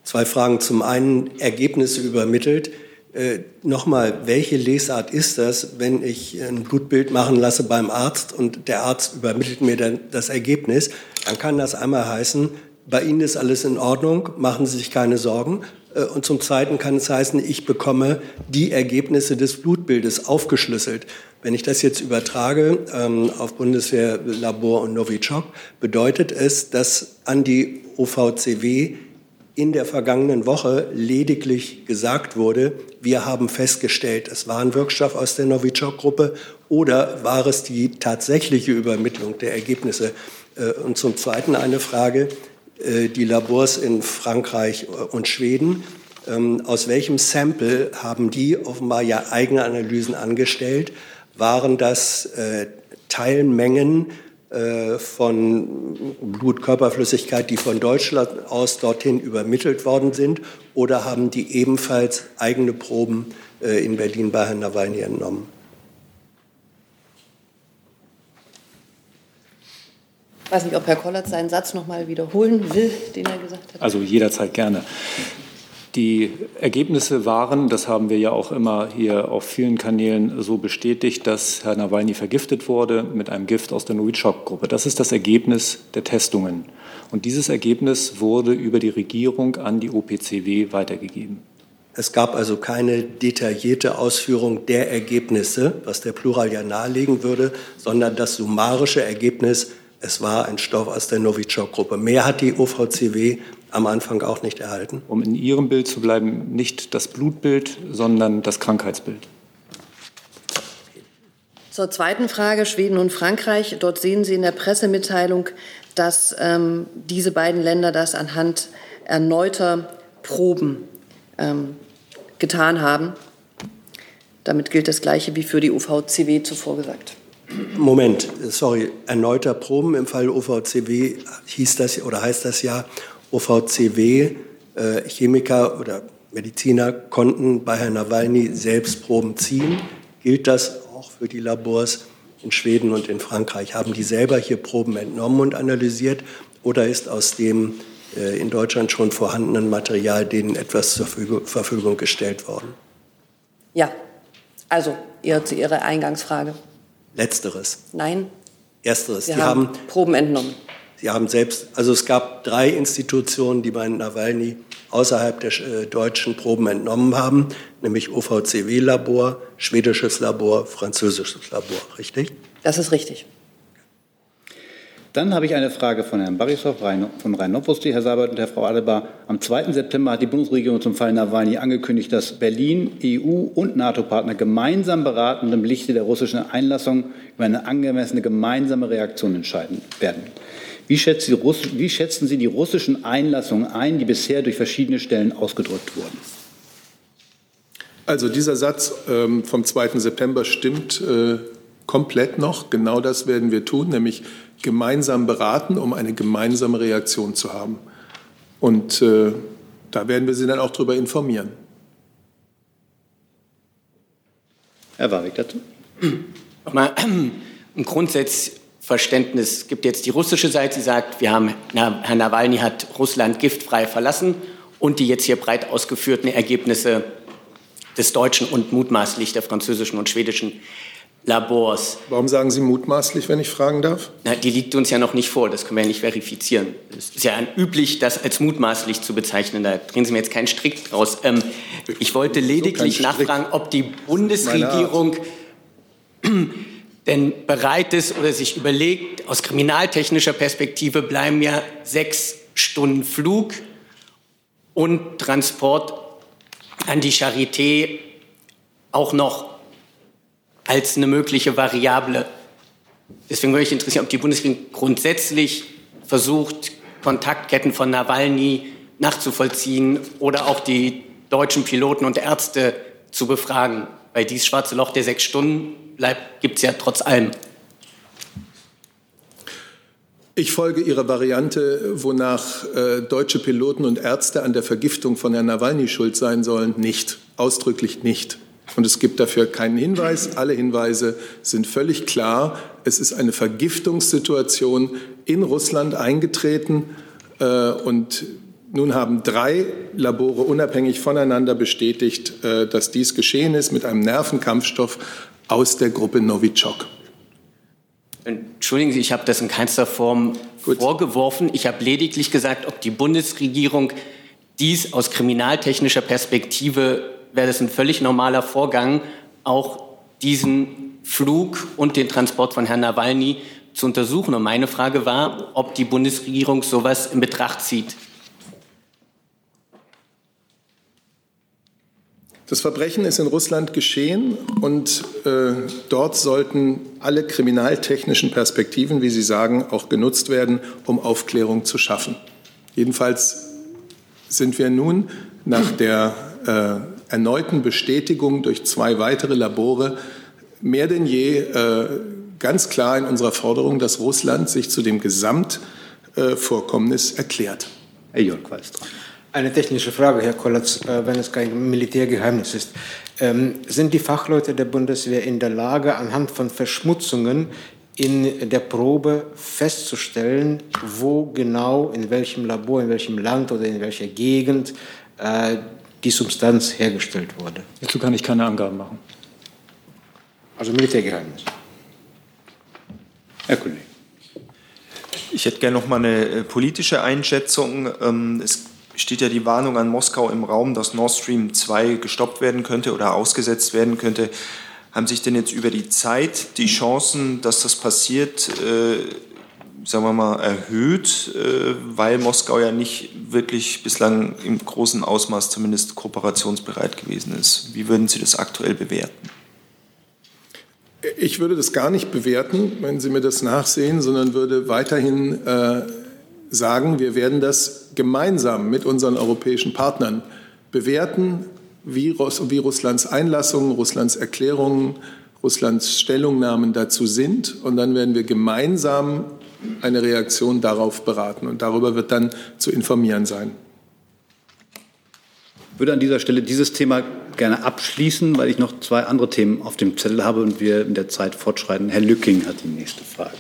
zwei Fragen. Zum einen Ergebnisse übermittelt. Äh, Nochmal, welche Lesart ist das, wenn ich ein Blutbild machen lasse beim Arzt und der Arzt übermittelt mir dann das Ergebnis? Dann kann das einmal heißen, bei Ihnen ist alles in Ordnung, machen Sie sich keine Sorgen. Äh, und zum Zweiten kann es heißen, ich bekomme die Ergebnisse des Blutbildes aufgeschlüsselt. Wenn ich das jetzt übertrage ähm, auf Bundeswehrlabor und Novichok, bedeutet es, dass an die OVCW in der vergangenen Woche lediglich gesagt wurde, wir haben festgestellt, es war ein Wirkstoff aus der Novichok-Gruppe oder war es die tatsächliche Übermittlung der Ergebnisse? Äh, und zum Zweiten eine Frage, äh, die Labors in Frankreich und Schweden. Ähm, aus welchem Sample haben die offenbar ja eigene Analysen angestellt? Waren das äh, Teilmengen äh, von Blutkörperflüssigkeit, die von Deutschland aus dorthin übermittelt worden sind? Oder haben die ebenfalls eigene Proben in Berlin bei Herrn Nawalny entnommen? Ich weiß nicht, ob Herr Kollert seinen Satz noch mal wiederholen will, den er gesagt hat. Also jederzeit gerne. Die Ergebnisse waren, das haben wir ja auch immer hier auf vielen Kanälen so bestätigt, dass Herr Nawalny vergiftet wurde mit einem Gift aus der Novichok-Gruppe. Das ist das Ergebnis der Testungen. Und dieses Ergebnis wurde über die Regierung an die OPCW weitergegeben. Es gab also keine detaillierte Ausführung der Ergebnisse, was der Plural ja nahelegen würde, sondern das summarische Ergebnis, es war ein Stoff aus der Novichok-Gruppe. Mehr hat die OVCW am Anfang auch nicht erhalten. Um in Ihrem Bild zu bleiben, nicht das Blutbild, sondern das Krankheitsbild. Zur zweiten Frage, Schweden und Frankreich. Dort sehen Sie in der Pressemitteilung, dass ähm, diese beiden Länder das anhand erneuter Proben ähm, getan haben. Damit gilt das Gleiche wie für die UVCW zuvor gesagt. Moment, sorry, erneuter Proben im Fall UVCW hieß das oder heißt das ja, OVCW, äh, Chemiker oder Mediziner konnten bei Herrn Nawalny selbst Proben ziehen. Gilt das auch für die Labors in Schweden und in Frankreich? Haben die selber hier Proben entnommen und analysiert oder ist aus dem äh, in Deutschland schon vorhandenen Material denen etwas zur Verfügung gestellt worden? Ja, also ihr, zu Ihrer Eingangsfrage. Letzteres. Nein. Ersteres. Sie die haben, haben Proben entnommen. Sie haben selbst, also es gab drei Institutionen, die bei Nawalny außerhalb der äh, deutschen Proben entnommen haben, nämlich OVCW-Labor, schwedisches Labor, französisches Labor, richtig? Das ist richtig. Dann habe ich eine Frage von Herrn Barisov von Rhein-Novosti, Herr Sabat und Herr Frau Adebar. Am 2. September hat die Bundesregierung zum Fall Nawalny angekündigt, dass Berlin, EU und NATO-Partner gemeinsam beraten im Lichte der russischen Einlassung über eine angemessene gemeinsame Reaktion entscheiden werden. Wie, schätzen Sie, wie schätzen Sie die russischen Einlassungen ein, die bisher durch verschiedene Stellen ausgedrückt wurden? Also dieser Satz ähm, vom 2. September stimmt äh, komplett noch. Genau das werden wir tun, nämlich gemeinsam beraten, um eine gemeinsame Reaktion zu haben. Und äh, da werden wir Sie dann auch darüber informieren. Herr Warwick dazu. Mal <clears throat> ein Grundsatz Verständnis Es gibt jetzt die russische Seite, die sagt, wir haben, Herr Nawalny hat Russland giftfrei verlassen und die jetzt hier breit ausgeführten Ergebnisse des deutschen und mutmaßlich der französischen und schwedischen Labors. Warum sagen Sie mutmaßlich, wenn ich fragen darf? Na, die liegt uns ja noch nicht vor, das können wir ja nicht verifizieren. Es ist ja üblich, das als mutmaßlich zu bezeichnen. Da drehen Sie mir jetzt keinen Strick draus. Ähm, ich wollte lediglich so nachfragen, ob die Bundesregierung denn bereit ist oder sich überlegt, aus kriminaltechnischer Perspektive bleiben ja sechs Stunden Flug und Transport an die Charité auch noch als eine mögliche Variable. Deswegen würde ich interessieren, ob die Bundesregierung grundsätzlich versucht, Kontaktketten von Nawalny nachzuvollziehen oder auch die deutschen Piloten und Ärzte zu befragen. Weil dieses schwarze Loch der sechs Stunden gibt es ja trotz allem. Ich folge Ihrer Variante, wonach äh, deutsche Piloten und Ärzte an der Vergiftung von Herrn Nawalny schuld sein sollen, nicht. Ausdrücklich nicht. Und es gibt dafür keinen Hinweis. Alle Hinweise sind völlig klar. Es ist eine Vergiftungssituation in Russland eingetreten. Äh, und nun haben drei Labore unabhängig voneinander bestätigt, äh, dass dies geschehen ist mit einem Nervenkampfstoff aus der Gruppe Novichok. Entschuldigen Sie, ich habe das in keinster Form Gut. vorgeworfen. Ich habe lediglich gesagt, ob die Bundesregierung dies aus kriminaltechnischer Perspektive, wäre das ein völlig normaler Vorgang, auch diesen Flug und den Transport von Herrn Nawalny zu untersuchen. Und meine Frage war, ob die Bundesregierung sowas in Betracht zieht. Das Verbrechen ist in Russland geschehen und äh, dort sollten alle kriminaltechnischen Perspektiven, wie Sie sagen, auch genutzt werden, um Aufklärung zu schaffen. Jedenfalls sind wir nun nach der äh, erneuten Bestätigung durch zwei weitere Labore mehr denn je äh, ganz klar in unserer Forderung, dass Russland sich zu dem Gesamtvorkommnis erklärt. Herr Jörg Wallström. Eine technische Frage, Herr Kollatz, äh, wenn es kein Militärgeheimnis ist. Ähm, sind die Fachleute der Bundeswehr in der Lage, anhand von Verschmutzungen in der Probe festzustellen, wo genau, in welchem Labor, in welchem Land oder in welcher Gegend äh, die Substanz hergestellt wurde? Dazu kann ich keine Angaben machen. Also Militärgeheimnis. Herr Kollege. Ich hätte gerne noch mal eine äh, politische Einschätzung. Ähm, es steht ja die Warnung an Moskau im Raum, dass Nord Stream 2 gestoppt werden könnte oder ausgesetzt werden könnte. Haben sich denn jetzt über die Zeit die Chancen, dass das passiert, äh, sagen wir mal, erhöht, äh, weil Moskau ja nicht wirklich bislang im großen Ausmaß zumindest kooperationsbereit gewesen ist? Wie würden Sie das aktuell bewerten? Ich würde das gar nicht bewerten, wenn Sie mir das nachsehen, sondern würde weiterhin äh, sagen, wir werden das gemeinsam mit unseren europäischen Partnern bewerten, wie, Russ wie Russlands Einlassungen, Russlands Erklärungen, Russlands Stellungnahmen dazu sind. Und dann werden wir gemeinsam eine Reaktion darauf beraten. Und darüber wird dann zu informieren sein. Ich würde an dieser Stelle dieses Thema gerne abschließen, weil ich noch zwei andere Themen auf dem Zettel habe und wir in der Zeit fortschreiten. Herr Lücking hat die nächste Frage.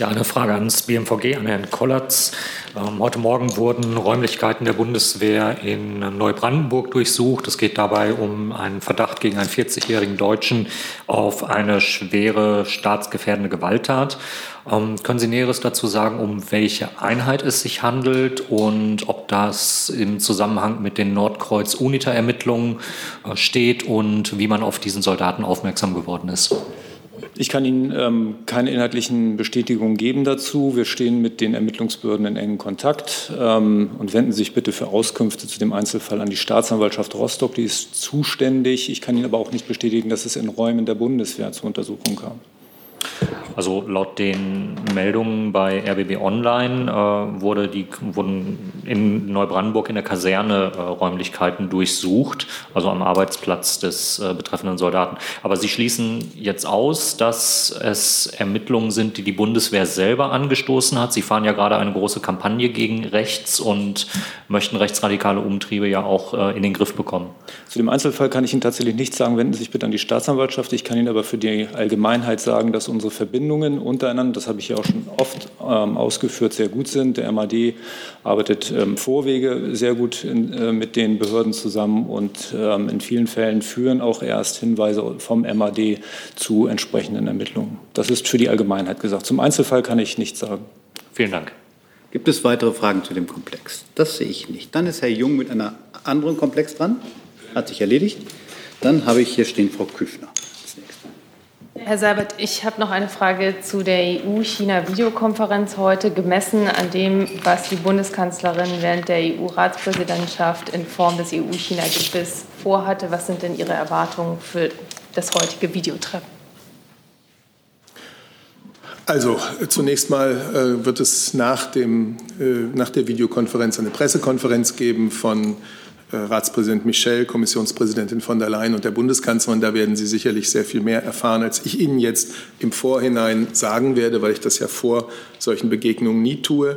Ja, eine Frage ans BMVG, an Herrn Kollatz. Ähm, heute Morgen wurden Räumlichkeiten der Bundeswehr in Neubrandenburg durchsucht. Es geht dabei um einen Verdacht gegen einen 40-jährigen Deutschen auf eine schwere staatsgefährdende Gewalttat. Ähm, können Sie Näheres dazu sagen, um welche Einheit es sich handelt und ob das im Zusammenhang mit den Nordkreuz-UNITA-Ermittlungen äh, steht und wie man auf diesen Soldaten aufmerksam geworden ist? Ich kann Ihnen ähm, keine inhaltlichen Bestätigungen geben dazu. Wir stehen mit den Ermittlungsbehörden in engem Kontakt ähm, und wenden sich bitte für Auskünfte zu dem Einzelfall an die Staatsanwaltschaft Rostock. Die ist zuständig. Ich kann Ihnen aber auch nicht bestätigen, dass es in Räumen der Bundeswehr zur Untersuchung kam. Also laut den Meldungen bei RBB Online äh, wurde die, wurden in Neubrandenburg in der Kaserne äh, Räumlichkeiten durchsucht, also am Arbeitsplatz des äh, betreffenden Soldaten. Aber Sie schließen jetzt aus, dass es Ermittlungen sind, die die Bundeswehr selber angestoßen hat. Sie fahren ja gerade eine große Kampagne gegen rechts und möchten rechtsradikale Umtriebe ja auch äh, in den Griff bekommen. Zu dem Einzelfall kann ich Ihnen tatsächlich nichts sagen. Wenden Sie sich bitte an die Staatsanwaltschaft. Ich kann Ihnen aber für die Allgemeinheit sagen, dass unsere Verbindungen untereinander, das habe ich ja auch schon oft ähm, ausgeführt, sehr gut sind. Der MAD arbeitet ähm, Vorwege sehr gut in, äh, mit den Behörden zusammen und ähm, in vielen Fällen führen auch erst Hinweise vom MAD zu entsprechenden Ermittlungen. Das ist für die Allgemeinheit gesagt. Zum Einzelfall kann ich nichts sagen. Vielen Dank. Gibt es weitere Fragen zu dem Komplex? Das sehe ich nicht. Dann ist Herr Jung mit einer anderen Komplex dran. Hat sich erledigt. Dann habe ich hier stehen Frau Küffner. Herr Seibert, ich habe noch eine Frage zu der EU-China-Videokonferenz heute. Gemessen an dem, was die Bundeskanzlerin während der EU-Ratspräsidentschaft in Form des EU-China-Gipfels vorhatte, was sind denn Ihre Erwartungen für das heutige Videotreffen? Also zunächst mal äh, wird es nach, dem, äh, nach der Videokonferenz eine Pressekonferenz geben von Ratspräsident Michel, Kommissionspräsidentin von der Leyen und der Bundeskanzlerin. Da werden Sie sicherlich sehr viel mehr erfahren, als ich Ihnen jetzt im Vorhinein sagen werde, weil ich das ja vor solchen Begegnungen nie tue.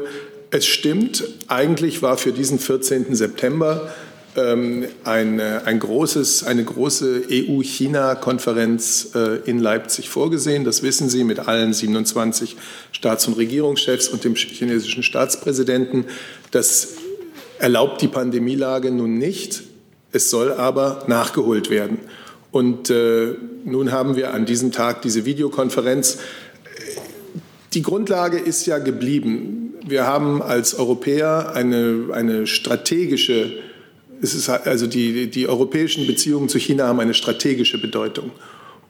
Es stimmt, eigentlich war für diesen 14. September ähm, ein, ein großes, eine große EU-China-Konferenz äh, in Leipzig vorgesehen. Das wissen Sie mit allen 27 Staats- und Regierungschefs und dem chinesischen Staatspräsidenten. Das erlaubt die Pandemielage nun nicht. Es soll aber nachgeholt werden. Und äh, nun haben wir an diesem Tag diese Videokonferenz. Die Grundlage ist ja geblieben. Wir haben als Europäer eine, eine strategische, es ist also die, die europäischen Beziehungen zu China haben eine strategische Bedeutung.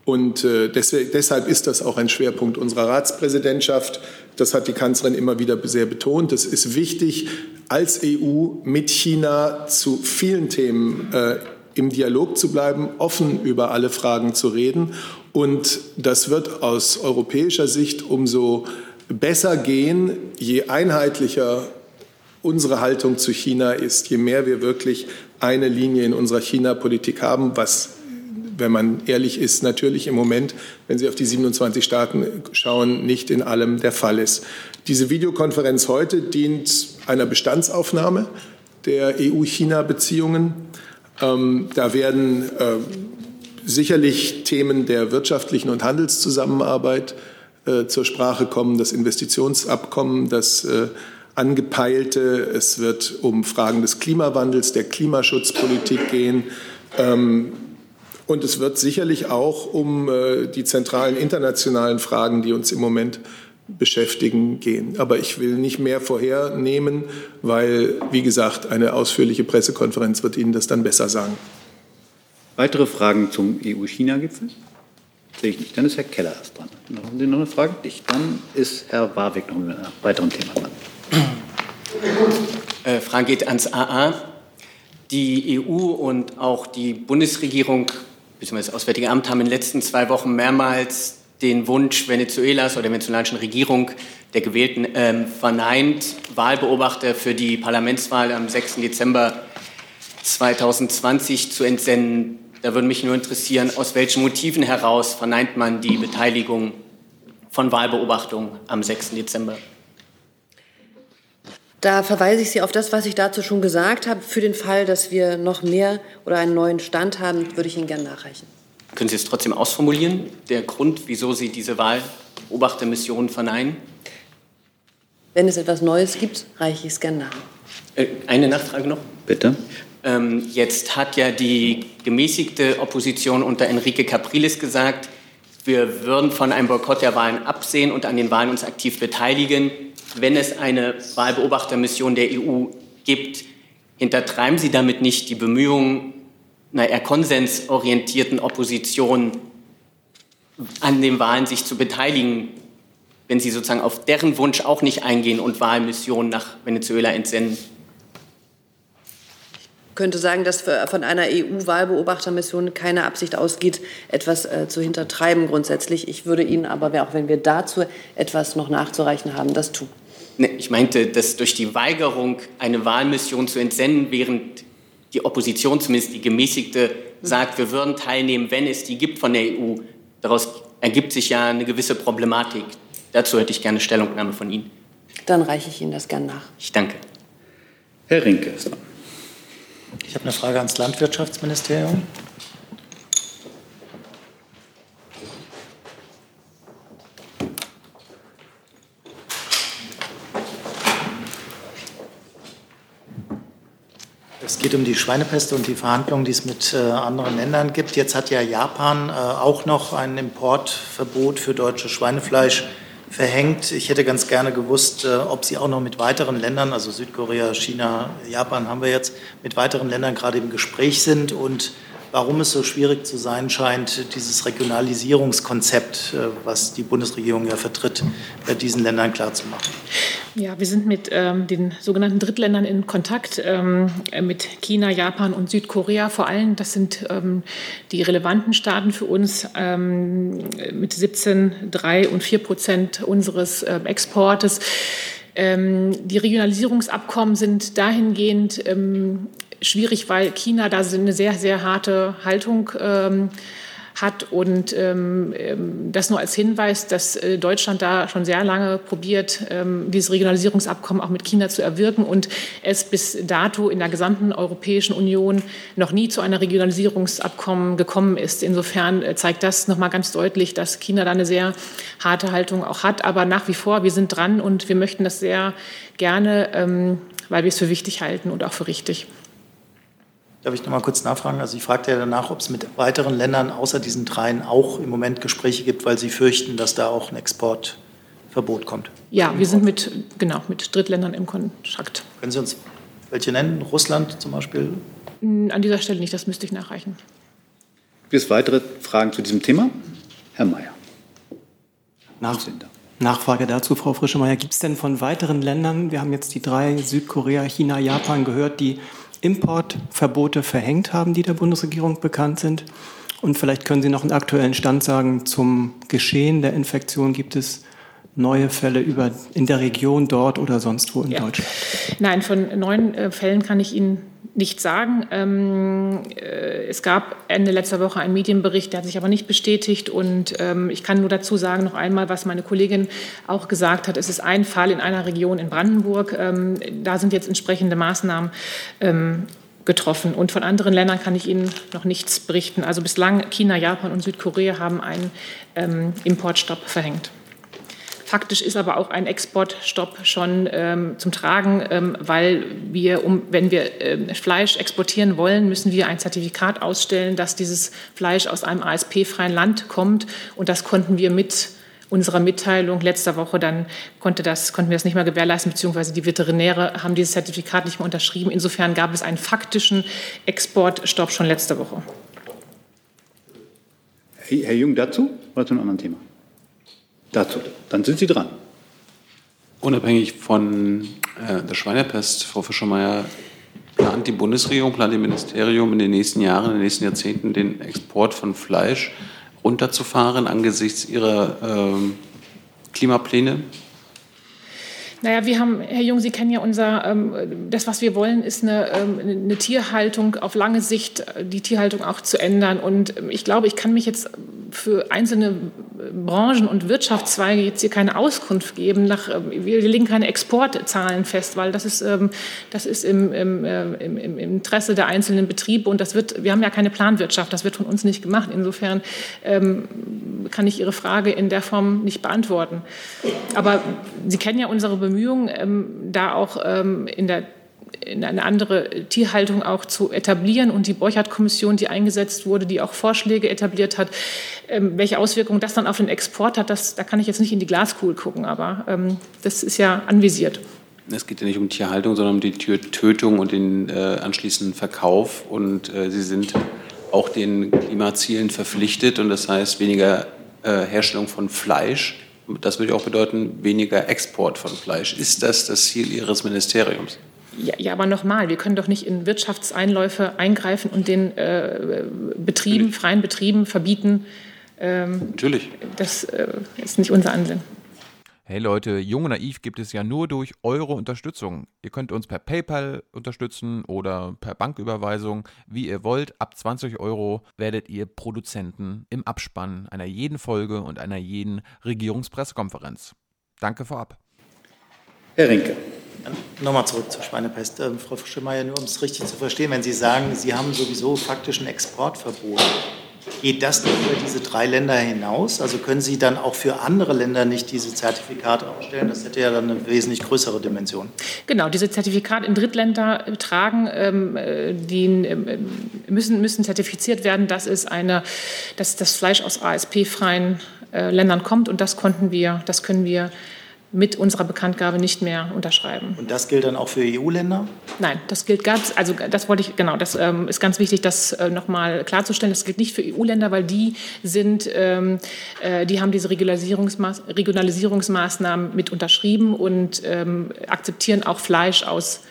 Und äh, deshalb ist das auch ein Schwerpunkt unserer Ratspräsidentschaft. Das hat die Kanzlerin immer wieder sehr betont. Es ist wichtig, als EU mit China zu vielen Themen äh, im Dialog zu bleiben, offen über alle Fragen zu reden. Und das wird aus europäischer Sicht umso besser gehen, je einheitlicher unsere Haltung zu China ist, je mehr wir wirklich eine Linie in unserer China-Politik haben, was wenn man ehrlich ist, natürlich im Moment, wenn Sie auf die 27 Staaten schauen, nicht in allem der Fall ist. Diese Videokonferenz heute dient einer Bestandsaufnahme der EU-China-Beziehungen. Ähm, da werden äh, sicherlich Themen der wirtschaftlichen und Handelszusammenarbeit äh, zur Sprache kommen, das Investitionsabkommen, das äh, angepeilte. Es wird um Fragen des Klimawandels, der Klimaschutzpolitik gehen. Ähm, und es wird sicherlich auch um äh, die zentralen internationalen Fragen, die uns im Moment beschäftigen, gehen. Aber ich will nicht mehr vorhernehmen, weil, wie gesagt, eine ausführliche Pressekonferenz wird Ihnen das dann besser sagen. Weitere Fragen zum EU-China-Gipfel? Sehe ich nicht. Dann ist Herr Keller erst dran. Haben Sie noch eine Frage? Nicht. Dann ist Herr Warwick noch mit einem weiteren Thema dran. Äh, Frage geht ans AA. Die EU und auch die Bundesregierung bzw. das Auswärtige Amt haben in den letzten zwei Wochen mehrmals den Wunsch Venezuelas oder der venezolanischen Regierung der Gewählten ähm, verneint, Wahlbeobachter für die Parlamentswahl am 6. Dezember 2020 zu entsenden. Da würde mich nur interessieren, aus welchen Motiven heraus verneint man die Beteiligung von Wahlbeobachtungen am 6. Dezember? Da verweise ich Sie auf das, was ich dazu schon gesagt habe. Für den Fall, dass wir noch mehr oder einen neuen Stand haben, würde ich Ihnen gerne nachreichen. Können Sie es trotzdem ausformulieren, der Grund, wieso Sie diese Wahlbeobachtermission verneinen? Wenn es etwas Neues gibt, reiche ich es gerne nach. Äh, eine Nachfrage noch. Bitte. Ähm, jetzt hat ja die gemäßigte Opposition unter Enrique Capriles gesagt, wir würden von einem Boykott der Wahlen absehen und an den Wahlen uns aktiv beteiligen, wenn es eine Wahlbeobachtermission der EU gibt. Hintertreiben Sie damit nicht die Bemühungen einer eher konsensorientierten Opposition an den Wahlen sich zu beteiligen, wenn Sie sozusagen auf deren Wunsch auch nicht eingehen und Wahlmissionen nach Venezuela entsenden? Könnte sagen, dass von einer EU-Wahlbeobachtermission keine Absicht ausgeht, etwas äh, zu hintertreiben grundsätzlich. Ich würde Ihnen aber, auch wenn wir dazu etwas noch nachzureichen haben, das tun. Nee, ich meinte, dass durch die Weigerung, eine Wahlmission zu entsenden, während die Opposition, zumindest die gemäßigte, sagt, wir würden teilnehmen, wenn es die gibt von der EU. Daraus ergibt sich ja eine gewisse Problematik. Dazu hätte ich gerne Stellungnahme von Ihnen. Dann reiche ich Ihnen das gern nach. Ich danke. Herr Rinke ist dran. Ich habe eine Frage ans Landwirtschaftsministerium. Es geht um die Schweinepest und die Verhandlungen, die es mit äh, anderen Ländern gibt. Jetzt hat ja Japan äh, auch noch ein Importverbot für deutsches Schweinefleisch verhängt. Ich hätte ganz gerne gewusst, äh, ob Sie auch noch mit weiteren Ländern, also Südkorea, China, Japan haben wir jetzt, mit weiteren Ländern gerade im Gespräch sind und warum es so schwierig zu sein scheint, dieses Regionalisierungskonzept, äh, was die Bundesregierung ja vertritt, bei diesen Ländern klarzumachen. Ja, wir sind mit ähm, den sogenannten Drittländern in Kontakt, ähm, mit China, Japan und Südkorea vor allem. Das sind ähm, die relevanten Staaten für uns ähm, mit 17, 3 und 4 Prozent unseres äh, Exportes. Ähm, die Regionalisierungsabkommen sind dahingehend ähm, schwierig, weil China da eine sehr, sehr harte Haltung ähm, hat. Und ähm, ähm, das nur als Hinweis, dass äh, Deutschland da schon sehr lange probiert, ähm, dieses Regionalisierungsabkommen auch mit China zu erwirken und es bis dato in der gesamten Europäischen Union noch nie zu einem Regionalisierungsabkommen gekommen ist. Insofern äh, zeigt das nochmal ganz deutlich, dass China da eine sehr harte Haltung auch hat. Aber nach wie vor, wir sind dran und wir möchten das sehr gerne, ähm, weil wir es für wichtig halten und auch für richtig. Darf ich noch mal kurz nachfragen? Also ich fragte ja danach, ob es mit weiteren Ländern außer diesen dreien auch im Moment Gespräche gibt, weil Sie fürchten, dass da auch ein Exportverbot kommt. Ja, wir sind mit, genau, mit Drittländern im Kontakt. Können Sie uns welche nennen? Russland zum Beispiel? An dieser Stelle nicht, das müsste ich nachreichen. Gibt es weitere Fragen zu diesem Thema? Herr Mayer. Nach, Nachfrage dazu, Frau Frischemeyer. Gibt es denn von weiteren Ländern, wir haben jetzt die drei, Südkorea, China, Japan gehört, die Importverbote verhängt haben, die der Bundesregierung bekannt sind? Und vielleicht können Sie noch einen aktuellen Stand sagen zum Geschehen der Infektion. Gibt es neue Fälle über, in der Region dort oder sonst wo in ja. Deutschland? Nein, von neuen äh, Fällen kann ich Ihnen nicht sagen. Ähm, äh, es gab Ende letzter Woche einen Medienbericht, der hat sich aber nicht bestätigt. Und ähm, ich kann nur dazu sagen, noch einmal, was meine Kollegin auch gesagt hat. Es ist ein Fall in einer Region in Brandenburg. Ähm, da sind jetzt entsprechende Maßnahmen ähm, getroffen. Und von anderen Ländern kann ich Ihnen noch nichts berichten. Also bislang China, Japan und Südkorea haben einen ähm, Importstopp verhängt. Faktisch ist aber auch ein Exportstopp schon ähm, zum Tragen, ähm, weil wir, um, wenn wir äh, Fleisch exportieren wollen, müssen wir ein Zertifikat ausstellen, dass dieses Fleisch aus einem ASP-freien Land kommt. Und das konnten wir mit unserer Mitteilung letzter Woche, dann konnte das, konnten wir das nicht mehr gewährleisten, beziehungsweise die Veterinäre haben dieses Zertifikat nicht mehr unterschrieben. Insofern gab es einen faktischen Exportstopp schon letzte Woche. Herr Jung, dazu oder zu einem anderen Thema? Dazu. Dann sind Sie dran. Unabhängig von äh, der Schweinepest, Frau Fischermeier, plant die Bundesregierung, plant das Ministerium in den nächsten Jahren, in den nächsten Jahrzehnten den Export von Fleisch runterzufahren angesichts Ihrer ähm, Klimapläne? Naja, wir haben, Herr Jung, Sie kennen ja unser, ähm, das, was wir wollen, ist eine, ähm, eine Tierhaltung auf lange Sicht, die Tierhaltung auch zu ändern. Und ich glaube, ich kann mich jetzt für einzelne Branchen und Wirtschaftszweige jetzt hier keine Auskunft geben. Nach, wir legen keine Exportzahlen fest, weil das ist, das ist im, im, äh, im, im Interesse der einzelnen Betriebe und das wird, wir haben ja keine Planwirtschaft, das wird von uns nicht gemacht. Insofern ähm, kann ich Ihre Frage in der Form nicht beantworten. Aber Sie kennen ja unsere Bemühungen ähm, da auch ähm, in der in eine andere Tierhaltung auch zu etablieren und die Borchardt-Kommission, die eingesetzt wurde, die auch Vorschläge etabliert hat, ähm, welche Auswirkungen das dann auf den Export hat, das, da kann ich jetzt nicht in die Glaskugel gucken, aber ähm, das ist ja anvisiert. Es geht ja nicht um Tierhaltung, sondern um die Tiertötung und den äh, anschließenden Verkauf. Und äh, Sie sind auch den Klimazielen verpflichtet und das heißt weniger äh, Herstellung von Fleisch das würde auch bedeuten, weniger Export von Fleisch. Ist das das Ziel Ihres Ministeriums? Ja, ja, aber nochmal, wir können doch nicht in Wirtschaftseinläufe eingreifen und den äh, Betrieben, Natürlich. freien Betrieben verbieten. Ähm, Natürlich. Das äh, ist nicht unser Ansinnen. Hey Leute, Jung und Naiv gibt es ja nur durch eure Unterstützung. Ihr könnt uns per PayPal unterstützen oder per Banküberweisung, wie ihr wollt. Ab 20 Euro werdet ihr Produzenten im Abspann einer jeden Folge und einer jeden Regierungspressekonferenz. Danke vorab. Herr Rinke. Nochmal zurück zur Schweinepest. Ähm, Frau Fischemeyer, nur um es richtig zu verstehen, wenn Sie sagen, Sie haben sowieso faktisch ein Exportverbot, Geht das nicht über diese drei Länder hinaus? Also können Sie dann auch für andere Länder nicht diese Zertifikate aufstellen? Das hätte ja dann eine wesentlich größere Dimension. Genau, diese Zertifikate in Drittländer tragen, ähm, die ähm, müssen, müssen zertifiziert werden, dass, es eine, dass das Fleisch aus ASP-freien äh, Ländern kommt. Und das konnten wir, das können wir mit unserer Bekanntgabe nicht mehr unterschreiben. Und das gilt dann auch für EU-Länder? Nein, das gilt ganz, also das wollte ich, genau, das ähm, ist ganz wichtig, das äh, nochmal klarzustellen. Das gilt nicht für EU-Länder, weil die sind, ähm, äh, die haben diese Regionalisierungsmaß, Regionalisierungsmaßnahmen mit unterschrieben und ähm, akzeptieren auch Fleisch aus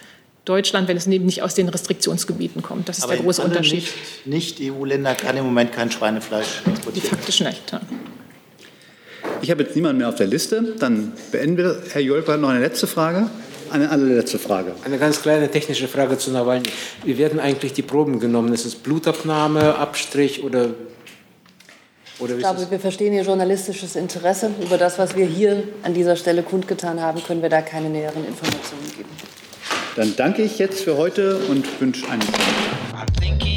Deutschland, wenn es nicht aus den Restriktionsgebieten kommt. Das ist Aber der große Unterschied. Nicht-EU-Länder nicht kann im Moment kein Schweinefleisch exportieren. Faktisch nicht. Ja. Ich habe jetzt niemanden mehr auf der Liste. Dann beenden wir. Herr Jolper, noch eine letzte Frage. Eine allerletzte Frage. Eine ganz kleine technische Frage zu Nawalny. Wie werden eigentlich die Proben genommen? Ist es Blutabnahme, Abstrich oder ich glaube, wir verstehen Ihr journalistisches Interesse. Über das, was wir hier an dieser Stelle kundgetan haben, können wir da keine näheren Informationen geben. Dann danke ich jetzt für heute und wünsche einen schönen Tag.